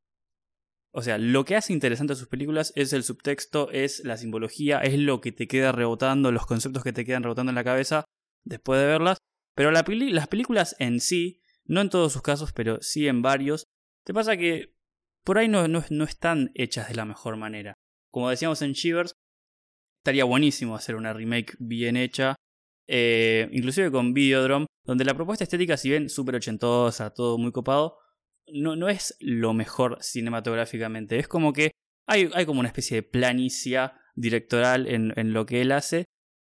o sea, lo que hace interesante a sus películas es el subtexto, es la simbología, es lo que te queda rebotando, los conceptos que te quedan rebotando en la cabeza después de verlas, pero las películas en sí, no en todos sus casos, pero sí en varios, te pasa que por ahí no, no están hechas de la mejor manera. Como decíamos en Shivers, estaría buenísimo hacer una remake bien hecha, eh, inclusive con Videodrome, donde la propuesta estética, si bien súper ochentosa, todo muy copado, no, no es lo mejor cinematográficamente. Es como que hay, hay como una especie de planicia directoral en, en, lo que él hace,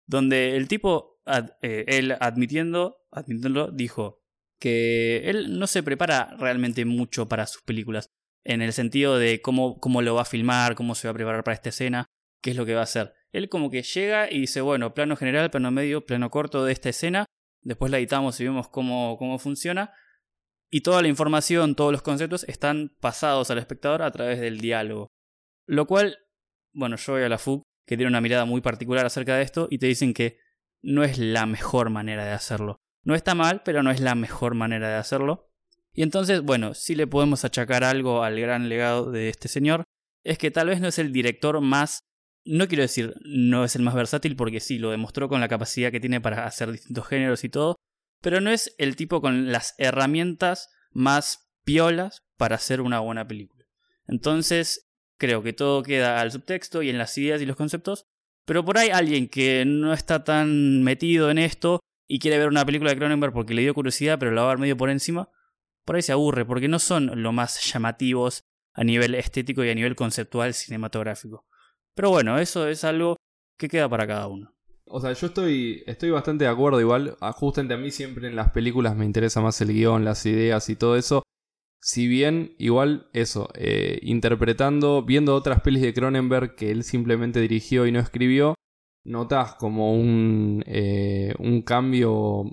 donde el tipo, eh, él admitiendo, admitiéndolo, dijo que él no se prepara realmente mucho para sus películas, en el sentido de cómo, cómo lo va a filmar, cómo se va a preparar para esta escena, qué es lo que va a hacer. Él como que llega y dice, bueno, plano general, plano medio, plano corto de esta escena, después la editamos y vemos cómo, cómo funciona, y toda la información, todos los conceptos están pasados al espectador a través del diálogo. Lo cual, bueno, yo voy a la FUC, que tiene una mirada muy particular acerca de esto, y te dicen que no es la mejor manera de hacerlo. No está mal, pero no es la mejor manera de hacerlo. Y entonces, bueno, si le podemos achacar algo al gran legado de este señor, es que tal vez no es el director más no quiero decir no es el más versátil porque sí, lo demostró con la capacidad que tiene para hacer distintos géneros y todo, pero no es el tipo con las herramientas más piolas para hacer una buena película. Entonces, creo que todo queda al subtexto y en las ideas y los conceptos, pero por ahí alguien que no está tan metido en esto y quiere ver una película de Cronenberg porque le dio curiosidad, pero la va a ver medio por encima, por ahí se aburre porque no son lo más llamativos a nivel estético y a nivel conceptual cinematográfico. Pero bueno, eso es algo que queda para cada uno. O sea, yo estoy, estoy bastante de acuerdo igual. Justamente a mí siempre en las películas me interesa más el guion, las ideas y todo eso. Si bien, igual eso, eh, interpretando, viendo otras pelis de Cronenberg que él simplemente dirigió y no escribió, notas como un, eh, un cambio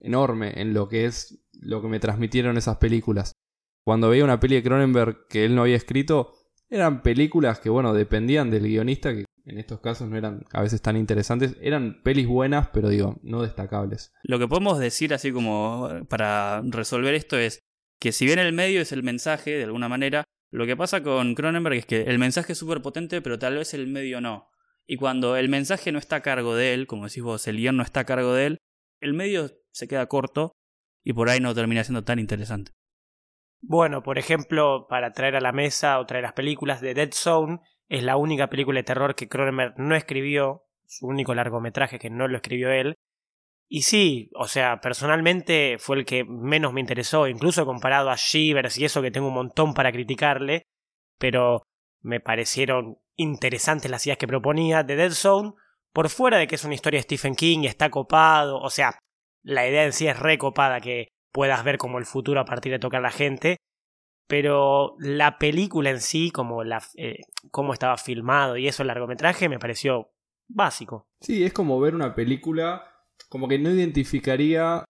enorme en lo que es lo que me transmitieron esas películas. Cuando veía una peli de Cronenberg que él no había escrito, eran películas que, bueno, dependían del guionista, que en estos casos no eran a veces tan interesantes. Eran pelis buenas, pero digo, no destacables. Lo que podemos decir así como para resolver esto es que si bien el medio es el mensaje, de alguna manera, lo que pasa con Cronenberg es que el mensaje es súper potente, pero tal vez el medio no. Y cuando el mensaje no está a cargo de él, como decís vos, el guion no está a cargo de él, el medio se queda corto y por ahí no termina siendo tan interesante. Bueno, por ejemplo, para traer a la mesa o traer las películas de Dead Zone, es la única película de terror que Cronenberg no escribió, su único largometraje que no lo escribió él. Y sí, o sea, personalmente fue el que menos me interesó, incluso comparado a Shivers y eso que tengo un montón para criticarle, pero me parecieron interesantes las ideas que proponía de Dead Zone, por fuera de que es una historia de Stephen King está copado, o sea, la idea en sí es recopada que puedas ver como el futuro a partir de tocar a la gente. Pero la película en sí, como la, eh, cómo estaba filmado y eso, el largometraje, me pareció básico. Sí, es como ver una película, como que no identificaría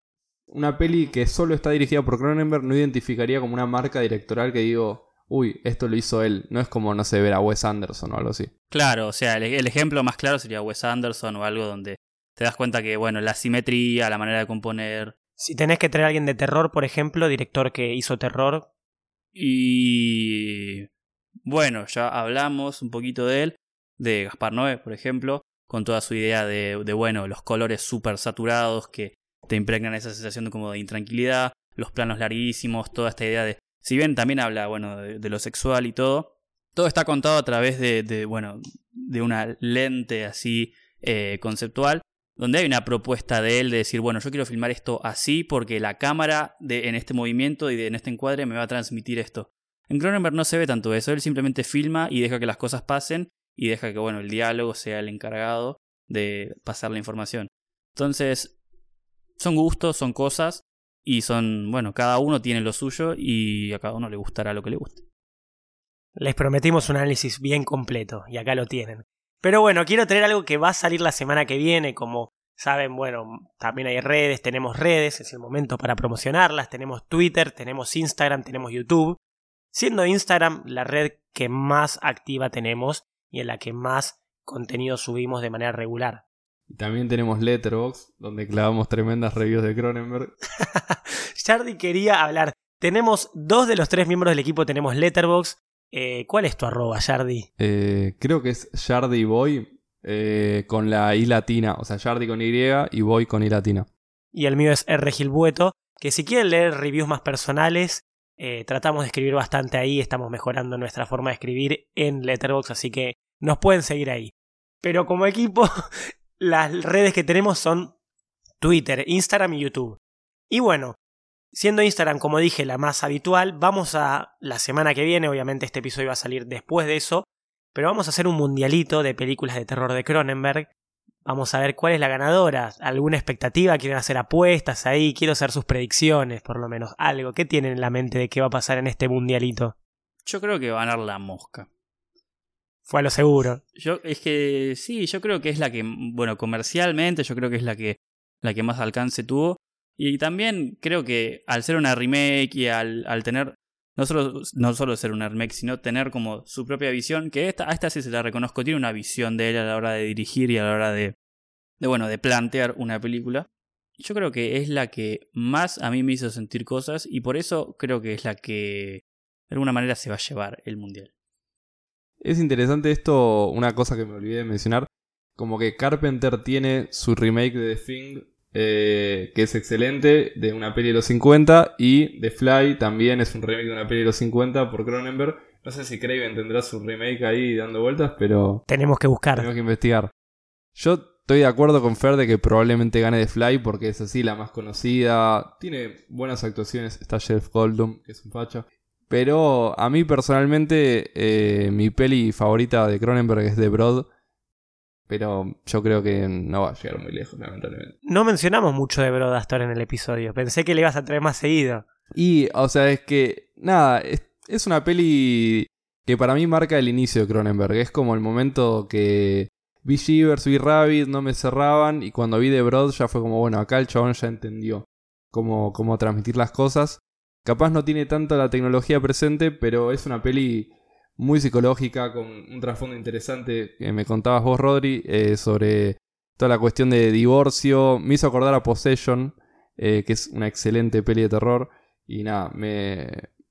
una peli que solo está dirigida por Cronenberg, no identificaría como una marca directoral que digo, uy, esto lo hizo él. No es como, no sé, ver a Wes Anderson o algo así. Claro, o sea, el, ejemplo más claro sería Wes Anderson o algo donde te das cuenta que, bueno, la simetría, la manera de componer, si tenés que traer a alguien de terror, por ejemplo, director que hizo terror. Y bueno, ya hablamos un poquito de él, de Gaspar Noé, por ejemplo, con toda su idea de, bueno, los colores súper saturados que te impregnan esa sensación como de intranquilidad, los planos larguísimos, toda esta idea de... Si bien también habla, bueno, de, lo sexual y todo, todo está contado a través de, bueno, de una lente así eh, conceptual donde hay una propuesta de él de decir, bueno, yo quiero filmar esto así porque la cámara de, en este movimiento y en este encuadre me va a transmitir esto. En Cronenberg no se ve tanto eso, él simplemente filma y deja que las cosas pasen y deja que, bueno, el diálogo sea el encargado de pasar la información. Entonces, son gustos, son cosas y son, bueno, cada uno tiene lo suyo y a cada uno le gustará lo que le guste. Les prometimos un análisis bien completo y acá lo tienen. Pero bueno, quiero traer algo que va a salir la semana que viene, como saben, bueno, también hay redes, tenemos redes, es el momento para promocionarlas, tenemos Twitter, tenemos Instagram, tenemos YouTube, siendo Instagram la red que más activa tenemos y en la que más contenido subimos de manera regular. Y también tenemos Letterboxd, donde clavamos tremendas reviews de Cronenberg. Shardy quería hablar. Tenemos dos de los tres miembros del equipo, tenemos Letterboxd. Eh, ¿Cuál es tu arroba, Shardy? Eh, creo que es Yardy Boy eh, con la I latina. O sea, Yardy con Y y Boy con I latina. Y el mío es R. Gilbueto. Que si quieren leer reviews más personales, eh, tratamos de escribir bastante ahí. Estamos mejorando nuestra forma de escribir en Letterboxd, así que nos pueden seguir ahí. Pero como equipo, las redes que tenemos son Twitter, Instagram y YouTube. Y bueno, siendo Instagram, como dije, la más habitual, vamos a la semana que viene, obviamente este episodio va a salir después de eso, pero vamos a hacer un mundialito de películas de terror de Cronenberg. Vamos a ver cuál es la ganadora, alguna expectativa, quieren hacer apuestas ahí, quiero hacer sus predicciones, por lo menos algo. ¿Qué tienen en la mente de qué va a pasar en este mundialito? Yo creo que va a ganar la mosca. Fue a lo seguro. Yo, es que sí, yo creo que es la que, bueno, comercialmente, yo creo que es la que, la que más alcance tuvo. Y también creo que al ser una remake y al, al tener, no solo, no solo ser una remake, sino tener como su propia visión, que esta, a esta sí se la reconozco, tiene una visión de él a la hora de dirigir y a la hora de, de bueno, de plantear una película. Yo creo que es la que más a mí me hizo sentir cosas y por eso creo que es la que de alguna manera se va a llevar el mundial. Es interesante esto, una cosa que me olvidé de mencionar, como que Carpenter tiene su remake de The Thing, eh, que es excelente, de una peli de los 50, y The Fly también es un remake de una peli de los 50 por Cronenberg. No sé si Craven tendrá su remake ahí dando vueltas, pero Tenemos que buscar. tenemos que investigar. Yo estoy de acuerdo con Fer de que probablemente gane The Fly porque es así la más conocida. Tiene buenas actuaciones. Está Jeff Goldblum, que es un facho. Pero a mí personalmente eh, mi peli favorita de Cronenberg es The Broad. Pero yo creo que no va a llegar muy lejos, lamentablemente. No mencionamos mucho de Broad hasta ahora en el episodio. Pensé que le ibas a traer más seguido. Y, o sea, es que, nada, es, es una peli que para mí marca el inicio de Cronenberg. Es como el momento que vi Shivers, vi Rabbit, no me cerraban. Y cuando vi The Broad ya fue como, bueno, acá el chabón ya entendió cómo, cómo transmitir las cosas. Capaz no tiene tanto la tecnología presente, pero es una peli muy psicológica, con un trasfondo interesante que me contabas vos, Rodri, eh, sobre toda la cuestión de divorcio. Me hizo acordar a Possession, eh, que es una excelente peli de terror. Y nada, me...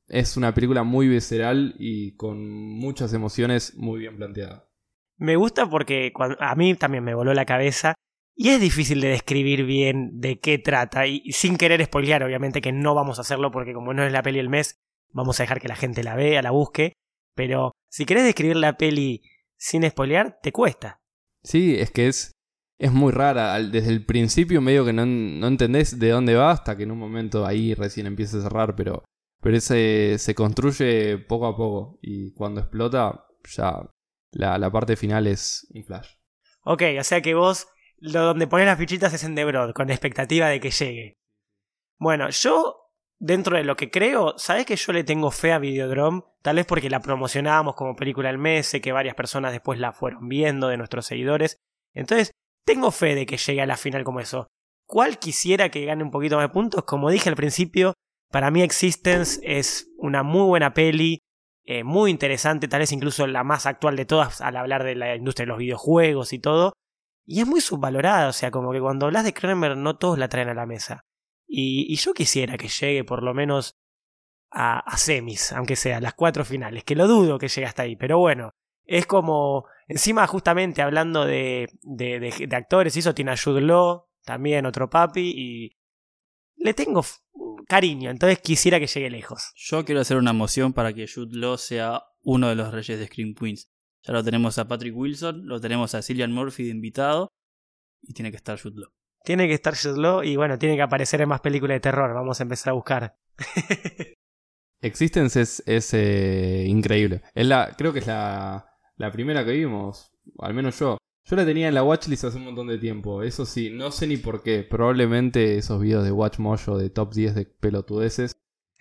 es una película muy visceral y con muchas emociones muy bien planteada. Me gusta porque a mí también me voló la cabeza. Y es difícil de describir bien de qué trata. Y, sin querer spoilear, obviamente que no vamos a hacerlo porque como no es la peli del mes, vamos a dejar que la gente la vea, la busque. Pero si querés describir la peli sin spoilear, te cuesta. Sí, es que es, es muy rara. Desde el principio medio que no, no entendés de dónde va hasta que en un momento ahí recién empieza a cerrar, pero, pero ese se construye poco a poco y cuando explota ya la, la parte final es un flash. Ok, o sea que vos lo donde pones las fichitas es en The Broad, con expectativa de que llegue. Bueno, yo, dentro de lo que creo, ¿sabés que yo le tengo fe a Videodrome? Tal vez porque la promocionábamos como película del mes, sé que varias personas después la fueron viendo de nuestros seguidores. Entonces, tengo fe de que llegue a la final como eso. ¿Cuál quisiera que gane un poquito más de puntos? Como dije al principio, para mí Existence es una muy buena peli, eh, muy interesante, tal vez incluso la más actual de todas al hablar de la industria de los videojuegos y todo. Y es muy subvalorada, o sea, como que cuando hablas de Cronenberg no todos la traen a la mesa. Y, yo quisiera que llegue por lo menos a, a semis, aunque sea, las cuatro finales, que lo dudo que llegue hasta ahí, pero bueno, es como, encima justamente hablando de, de, de- de actores, hizo tiene a Jude también otro papi, y le tengo cariño, entonces quisiera que llegue lejos. Yo quiero hacer una moción para que Jude Law sea uno de los reyes de Scream Queens. Ya lo tenemos a Patrick Wilson, lo tenemos a Cillian Murphy de invitado y tiene que estar Jude Law. Tiene que estar Jude Law y bueno, tiene que aparecer en más películas de terror, vamos a empezar a buscar. Existence es, es, eh, increíble. Es la, creo que es la, la primera que vimos, al menos yo. Yo la tenía en la watchlist hace un montón de tiempo, eso sí, no sé ni por qué. Probablemente esos videos de Watch Mojo de top 10 de pelotudeces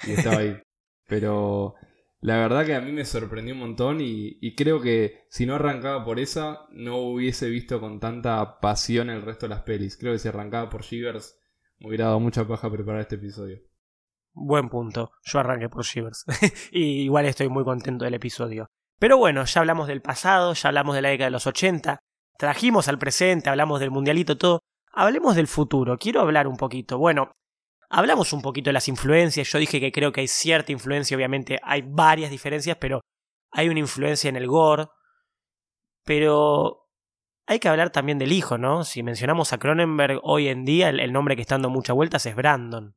y estaba ahí. Pero la verdad que a mí me sorprendió un montón y, creo que si no arrancaba por esa, no hubiese visto con tanta pasión el resto de las pelis. Creo que si arrancaba por Shivers, me hubiera dado mucha paja preparar este episodio. Buen punto. Yo arranqué por Shivers. y igual estoy muy contento del episodio. Pero bueno, ya hablamos del pasado, ya hablamos de la década de los 80, trajimos al presente, hablamos del mundialito, todo. Hablemos del futuro. Quiero hablar un poquito. Bueno, hablamos un poquito de las influencias. Yo dije que creo que hay cierta influencia, obviamente hay varias diferencias, pero hay una influencia en el gore. Pero hay que hablar también del hijo, ¿no? Si mencionamos a Cronenberg hoy en día, el, nombre que está dando muchas vueltas es Brandon.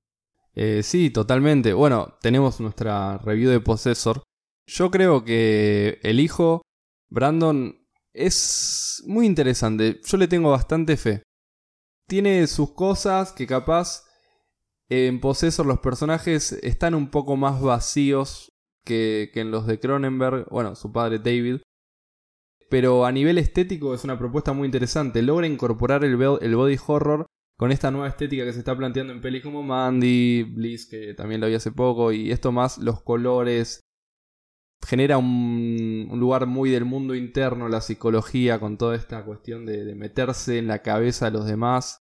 Eh, sí, totalmente. Bueno, tenemos nuestra review de Possessor. Yo creo que el hijo, Brandon, es muy interesante. Yo le tengo bastante fe. Tiene sus cosas que capaz en Possessor los personajes están un poco más vacíos que, que en los de Cronenberg. Bueno, su padre David. Pero a nivel estético es una propuesta muy interesante. Logra incorporar el, el body horror con esta nueva estética que se está planteando en pelis como Mandy, Bliss, que también lo vi hace poco, y esto más, los colores. Genera un, un lugar muy del mundo interno, la psicología, con toda esta cuestión de, de meterse en la cabeza de los demás.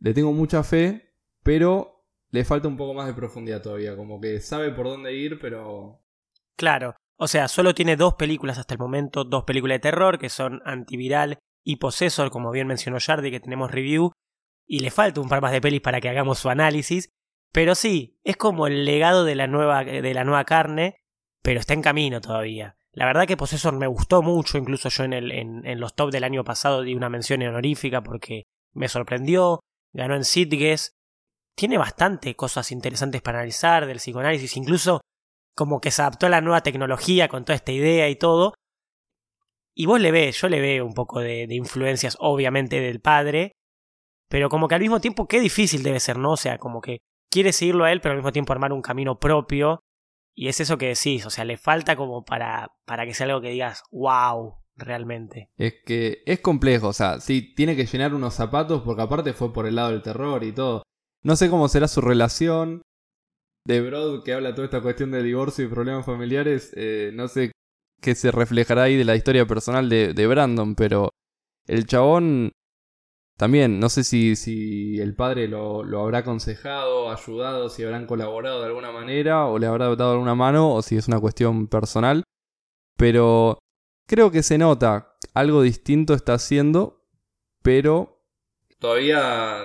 Le tengo mucha fe, pero le falta un poco más de profundidad todavía, como que sabe por dónde ir, pero Claro, o sea, solo tiene dos películas hasta el momento, dos películas de terror que son Antiviral y Possessor, como bien mencionó Yardi, que tenemos review, y le falta un par más de pelis para que hagamos su análisis, pero sí, es como el legado de la nueva, de la nueva carne, pero está en camino todavía. La verdad que Possessor me gustó mucho, incluso yo en, el, en, en los top del año pasado di una mención honorífica porque me sorprendió, ganó en Sitges, tiene bastante cosas interesantes para analizar del psicoanálisis, incluso como que se adaptó a la nueva tecnología con toda esta idea y todo. Y vos le ves, yo le veo un poco de, influencias, obviamente, del padre, pero como que al mismo tiempo, qué difícil debe ser, ¿no? O sea, como que quiere seguirlo a él, pero al mismo tiempo armar un camino propio. Y es eso que decís, o sea, le falta como para, para que sea algo que digas, wow, realmente. Es que es complejo, o sea, sí, tiene que llenar unos zapatos porque aparte fue por el lado del terror y todo. No sé cómo será su relación de Broad que habla toda esta cuestión de divorcio y problemas familiares. Eh, no sé qué se reflejará ahí de la historia personal de, de Brandon, pero el chabón también, no sé si, si el padre lo, lo, habrá aconsejado, ayudado, si habrán colaborado de alguna manera o le habrá dado alguna mano o si es una cuestión personal. Pero creo que se nota, algo distinto está haciendo, pero todavía,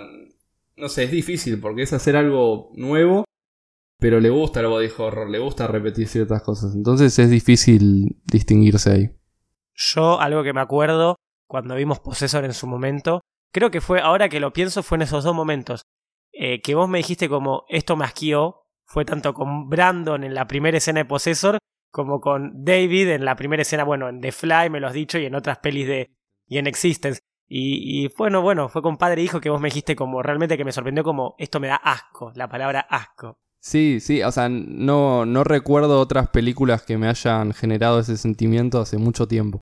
no sé, es difícil porque es hacer algo nuevo, pero le gusta el body horror, le gusta repetir ciertas cosas. Entonces es difícil distinguirse ahí. Yo, algo que me acuerdo, cuando vimos Possessor en su momento, creo que fue, ahora que lo pienso, fue en esos dos momentos. Eh, que vos me dijiste como esto me asqueó, fue tanto con Brandon en la primera escena de Possessor, como con David en la primera escena, bueno, en The Fly me lo has dicho, y en otras pelis de. y en Existence. Y, y bueno, bueno, fue con padre e hijo que vos me dijiste como realmente que me sorprendió como esto me da asco, la palabra asco. Sí, sí, o sea, no, no recuerdo otras películas que me hayan generado ese sentimiento hace mucho tiempo.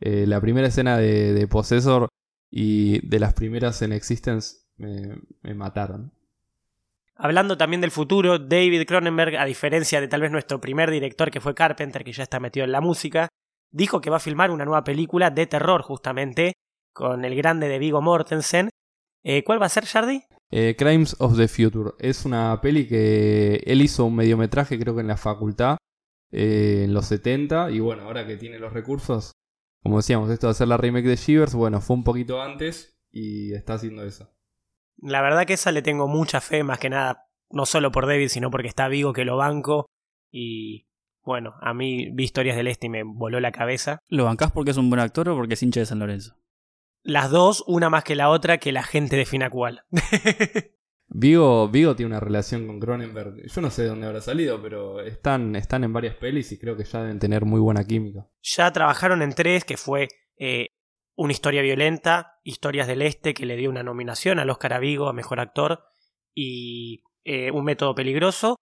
Eh, la primera escena de, de Possessor y de las primeras en Existence me, me, mataron. Hablando también del futuro, David Cronenberg, a diferencia de tal vez nuestro primer director que fue Carpenter, que ya está metido en la música, dijo que va a filmar una nueva película de terror justamente, con el grande de Vigo Mortensen. Eh, ¿Cuál va a ser, Jardy? Eh, Crimes of the Future. Es una peli que él hizo un mediometraje creo que en la facultad, eh, en los 70, y bueno, ahora que tiene los recursos, como decíamos, esto de hacer la remake de Shivers, bueno, fue un poquito antes y está haciendo eso. La verdad que esa le tengo mucha fe, más que nada, no solo por David, sino porque está Vigo que lo banco. Y bueno, a mí vi historias del este y me voló la cabeza. ¿Lo bancás porque es un buen actor o porque es hincha de San Lorenzo? Las dos, una más que la otra, que la gente defina cuál. Vigo, Vigo tiene una relación con Cronenberg. Yo no sé de dónde habrá salido, pero están, están en varias pelis y creo que ya deben tener muy buena química. Ya trabajaron en tres, que fue eh, Una historia violenta, Historias del Este, que le dio una nominación al Oscar a Vigo a Mejor Actor, y eh, Un método peligroso.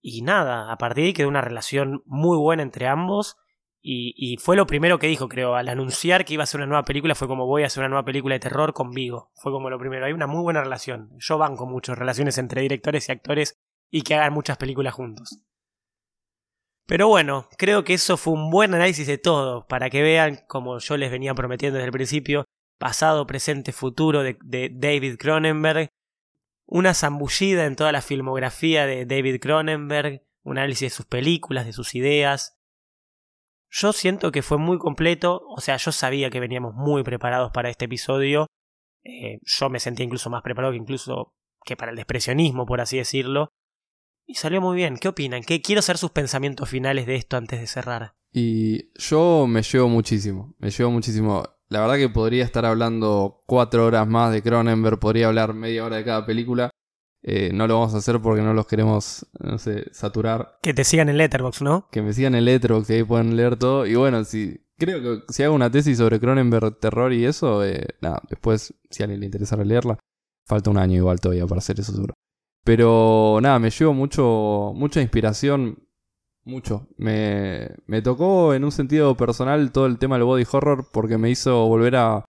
Y nada, a partir de ahí quedó una relación muy buena entre ambos. Y, fue lo primero que dijo, creo, al anunciar que iba a hacer una nueva película, fue como voy a hacer una nueva película de terror con Vigo. Fue como lo primero. Hay una muy buena relación. Yo banco mucho relaciones entre directores y actores y que hagan muchas películas juntos. Pero bueno, creo que eso fue un buen análisis de todo, para que vean, como yo les venía prometiendo desde el principio, pasado, presente, futuro de, de David Cronenberg, una zambullida en toda la filmografía de David Cronenberg, un análisis de sus películas, de sus ideas. Yo siento que fue muy completo, o sea, yo sabía que veníamos muy preparados para este episodio, eh, yo me sentía incluso más preparado que incluso que para el expresionismo, por así decirlo, y salió muy bien. ¿Qué opinan? ¿Qué quiero saber sus pensamientos finales de esto antes de cerrar? Y yo me llevo muchísimo, me llevo muchísimo. La verdad que podría estar hablando cuatro horas más de Cronenberg, podría hablar media hora de cada película. Eh, no lo vamos a hacer porque no los queremos, no sé, saturar. Que te sigan en Letterboxd, ¿no? Que me sigan en Letterboxd y ahí pueden leer todo. Y bueno, si creo que si hago una tesis sobre Cronenberg, terror y eso, eh, nada, después, si a alguien le interesa leerla, falta un año igual todavía para hacer eso seguro. Pero nada, me llevo mucho, mucha inspiración, mucho. Me, me tocó en un sentido personal todo el tema del body horror porque me hizo volver a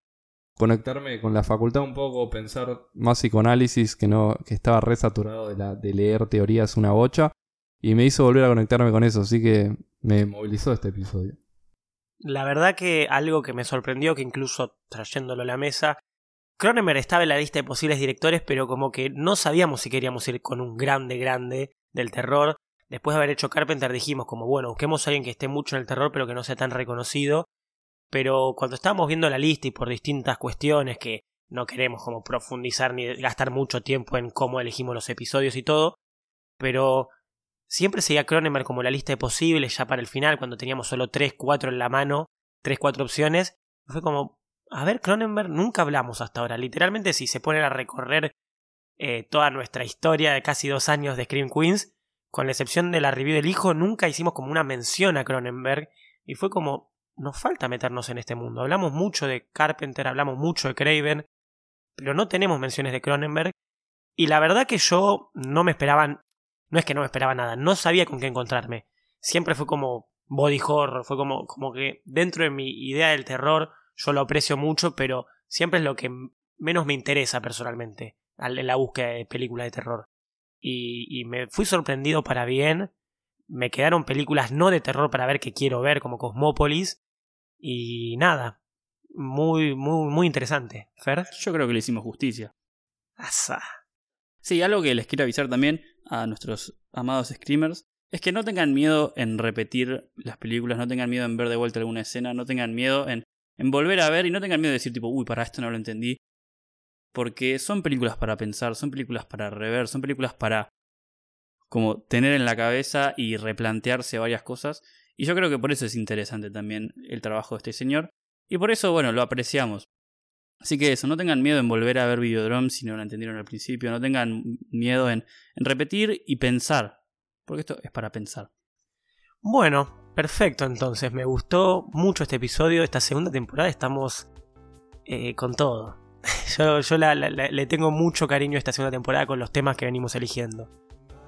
conectarme con la facultad un poco, pensar más psicoanálisis, que no, que estaba re saturado de, la, de leer teorías una bocha, y me hizo volver a conectarme con eso, así que me movilizó este episodio. La verdad que algo que me sorprendió, que incluso trayéndolo a la mesa, Cronenberg estaba en la lista de posibles directores, pero como que no sabíamos si queríamos ir con un grande, grande del terror. Después de haber hecho Carpenter dijimos como, bueno, busquemos a alguien que esté mucho en el terror, pero que no sea tan reconocido. Pero cuando estábamos viendo la lista y por distintas cuestiones que no queremos como profundizar ni gastar mucho tiempo en cómo elegimos los episodios y todo, pero siempre seguía Cronenberg como la lista de posibles ya para el final, cuando teníamos solo 3, 4 en la mano, 3, 4 opciones. Fue como, a ver, Cronenberg nunca hablamos hasta ahora. Literalmente, si se ponen a recorrer eh, toda nuestra historia de casi dos años de Scream Queens, con la excepción de la review del hijo, nunca hicimos como una mención a Cronenberg. Y fue como, nos falta meternos en este mundo. Hablamos mucho de Carpenter, hablamos mucho de Craven, pero no tenemos menciones de Cronenberg. Y la verdad que yo no me esperaban, no es que no me esperaba nada, no sabía con qué encontrarme. Siempre fue como body horror, fue como, como que dentro de mi idea del terror yo lo aprecio mucho, pero siempre es lo que menos me interesa personalmente en la búsqueda de películas de terror. Y, y me fui sorprendido para bien. Me quedaron películas no de terror para ver que quiero ver, como Cosmópolis. Y nada, muy, muy, muy interesante. Fer. Yo creo que le hicimos justicia. Asa. Sí, algo que les quiero avisar también a nuestros amados screamers es que no tengan miedo en repetir las películas, no tengan miedo en ver de vuelta alguna escena, no tengan miedo en en volver a ver y no tengan miedo de decir tipo, uy, para esto no lo entendí. Porque son películas para pensar, son películas para rever, son películas para como tener en la cabeza y replantearse varias cosas. Y yo creo que por eso es interesante también el trabajo de este señor. Y por eso, bueno, lo apreciamos. Así que eso, no tengan miedo en volver a ver Videodrome si no lo entendieron al principio. No tengan miedo en, repetir y pensar. Porque esto es para pensar. Bueno, Perfecto, entonces me gustó mucho este episodio, esta segunda temporada estamos eh, con todo. yo, yo le tengo mucho cariño a esta segunda temporada con los temas que venimos eligiendo.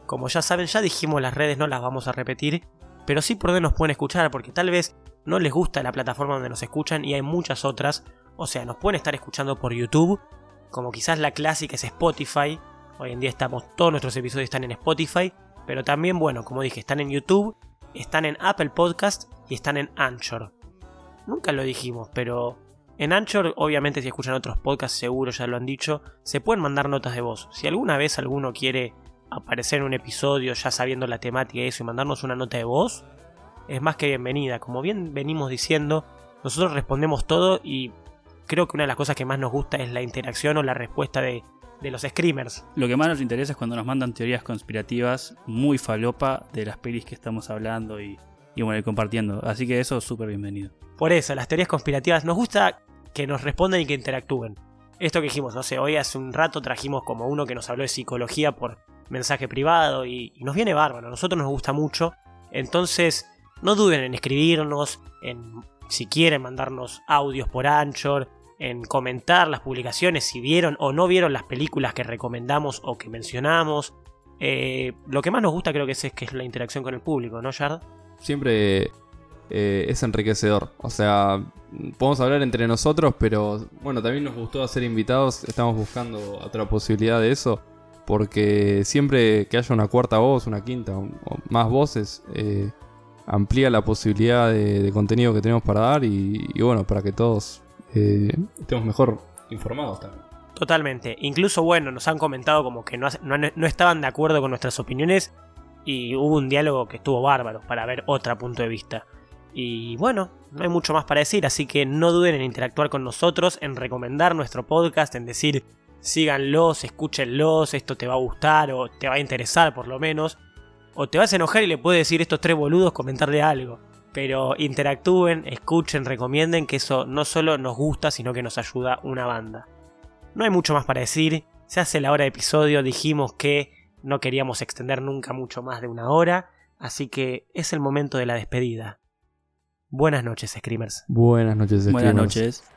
Como ya saben, ya dijimos las redes, no las vamos a repetir, pero sí por donde nos pueden escuchar, porque tal vez no les gusta la plataforma donde nos escuchan y hay muchas otras. O sea, nos pueden estar escuchando por YouTube, como quizás la clásica es Spotify. Hoy en día estamos, todos nuestros episodios están en Spotify, pero también, bueno, como dije, están en YouTube están en Apple Podcast y están en Anchor. Nunca lo dijimos, pero en Anchor, obviamente si escuchan otros podcasts, seguro ya lo han dicho, se pueden mandar notas de voz. Si alguna vez alguno quiere aparecer en un episodio ya sabiendo la temática y eso y mandarnos una nota de voz, es más que bienvenida. Como bien venimos diciendo, nosotros respondemos todo y creo que una de las cosas que más nos gusta es la interacción o la respuesta de, de los screamers. Lo que más nos interesa es cuando nos mandan teorías conspirativas muy falopa de las pelis que estamos hablando y, y bueno, y compartiendo. Así que eso es súper bienvenido. Por eso, las teorías conspirativas nos gusta que nos respondan y que interactúen. Esto que dijimos, no sé, hoy hace un rato trajimos como uno que nos habló de psicología por mensaje privado y, nos viene bárbaro, a nosotros nos gusta mucho. Entonces, no duden en escribirnos, en si quieren mandarnos audios por Anchor, en comentar las publicaciones, si vieron o no vieron las películas que recomendamos o que mencionamos. Eh, lo que más nos gusta creo que es, es que es la interacción con el público, ¿no, Yard? Siempre eh, es enriquecedor. O sea, podemos hablar entre nosotros, pero bueno, también nos gustó hacer invitados. Estamos buscando otra posibilidad de eso. Porque siempre que haya una cuarta voz, una quinta o más voces, eh, amplía la posibilidad de, contenido que tenemos para dar y, y bueno, para que todos eh, estemos mejor informados también. Totalmente. Incluso, bueno, nos han comentado como que no, no, no estaban de acuerdo con nuestras opiniones y hubo un diálogo que estuvo bárbaro para ver otro punto de vista. Y bueno, no hay mucho más para decir, así que no duden en interactuar con nosotros, en recomendar nuestro podcast, en decir síganlos, escúchenlos, esto te va a gustar o te va a interesar por lo menos. O te vas a enojar y le puedes decir estos tres boludos comentarle algo. Pero interactúen, escuchen, recomienden que eso no solo nos gusta, sino que nos ayuda una banda. No hay mucho más para decir, se hace la hora de episodio, dijimos que no queríamos extender nunca mucho más de una hora, así que es el momento de la despedida. Buenas noches, Screamers. Buenas noches, Buenas streamers. noches.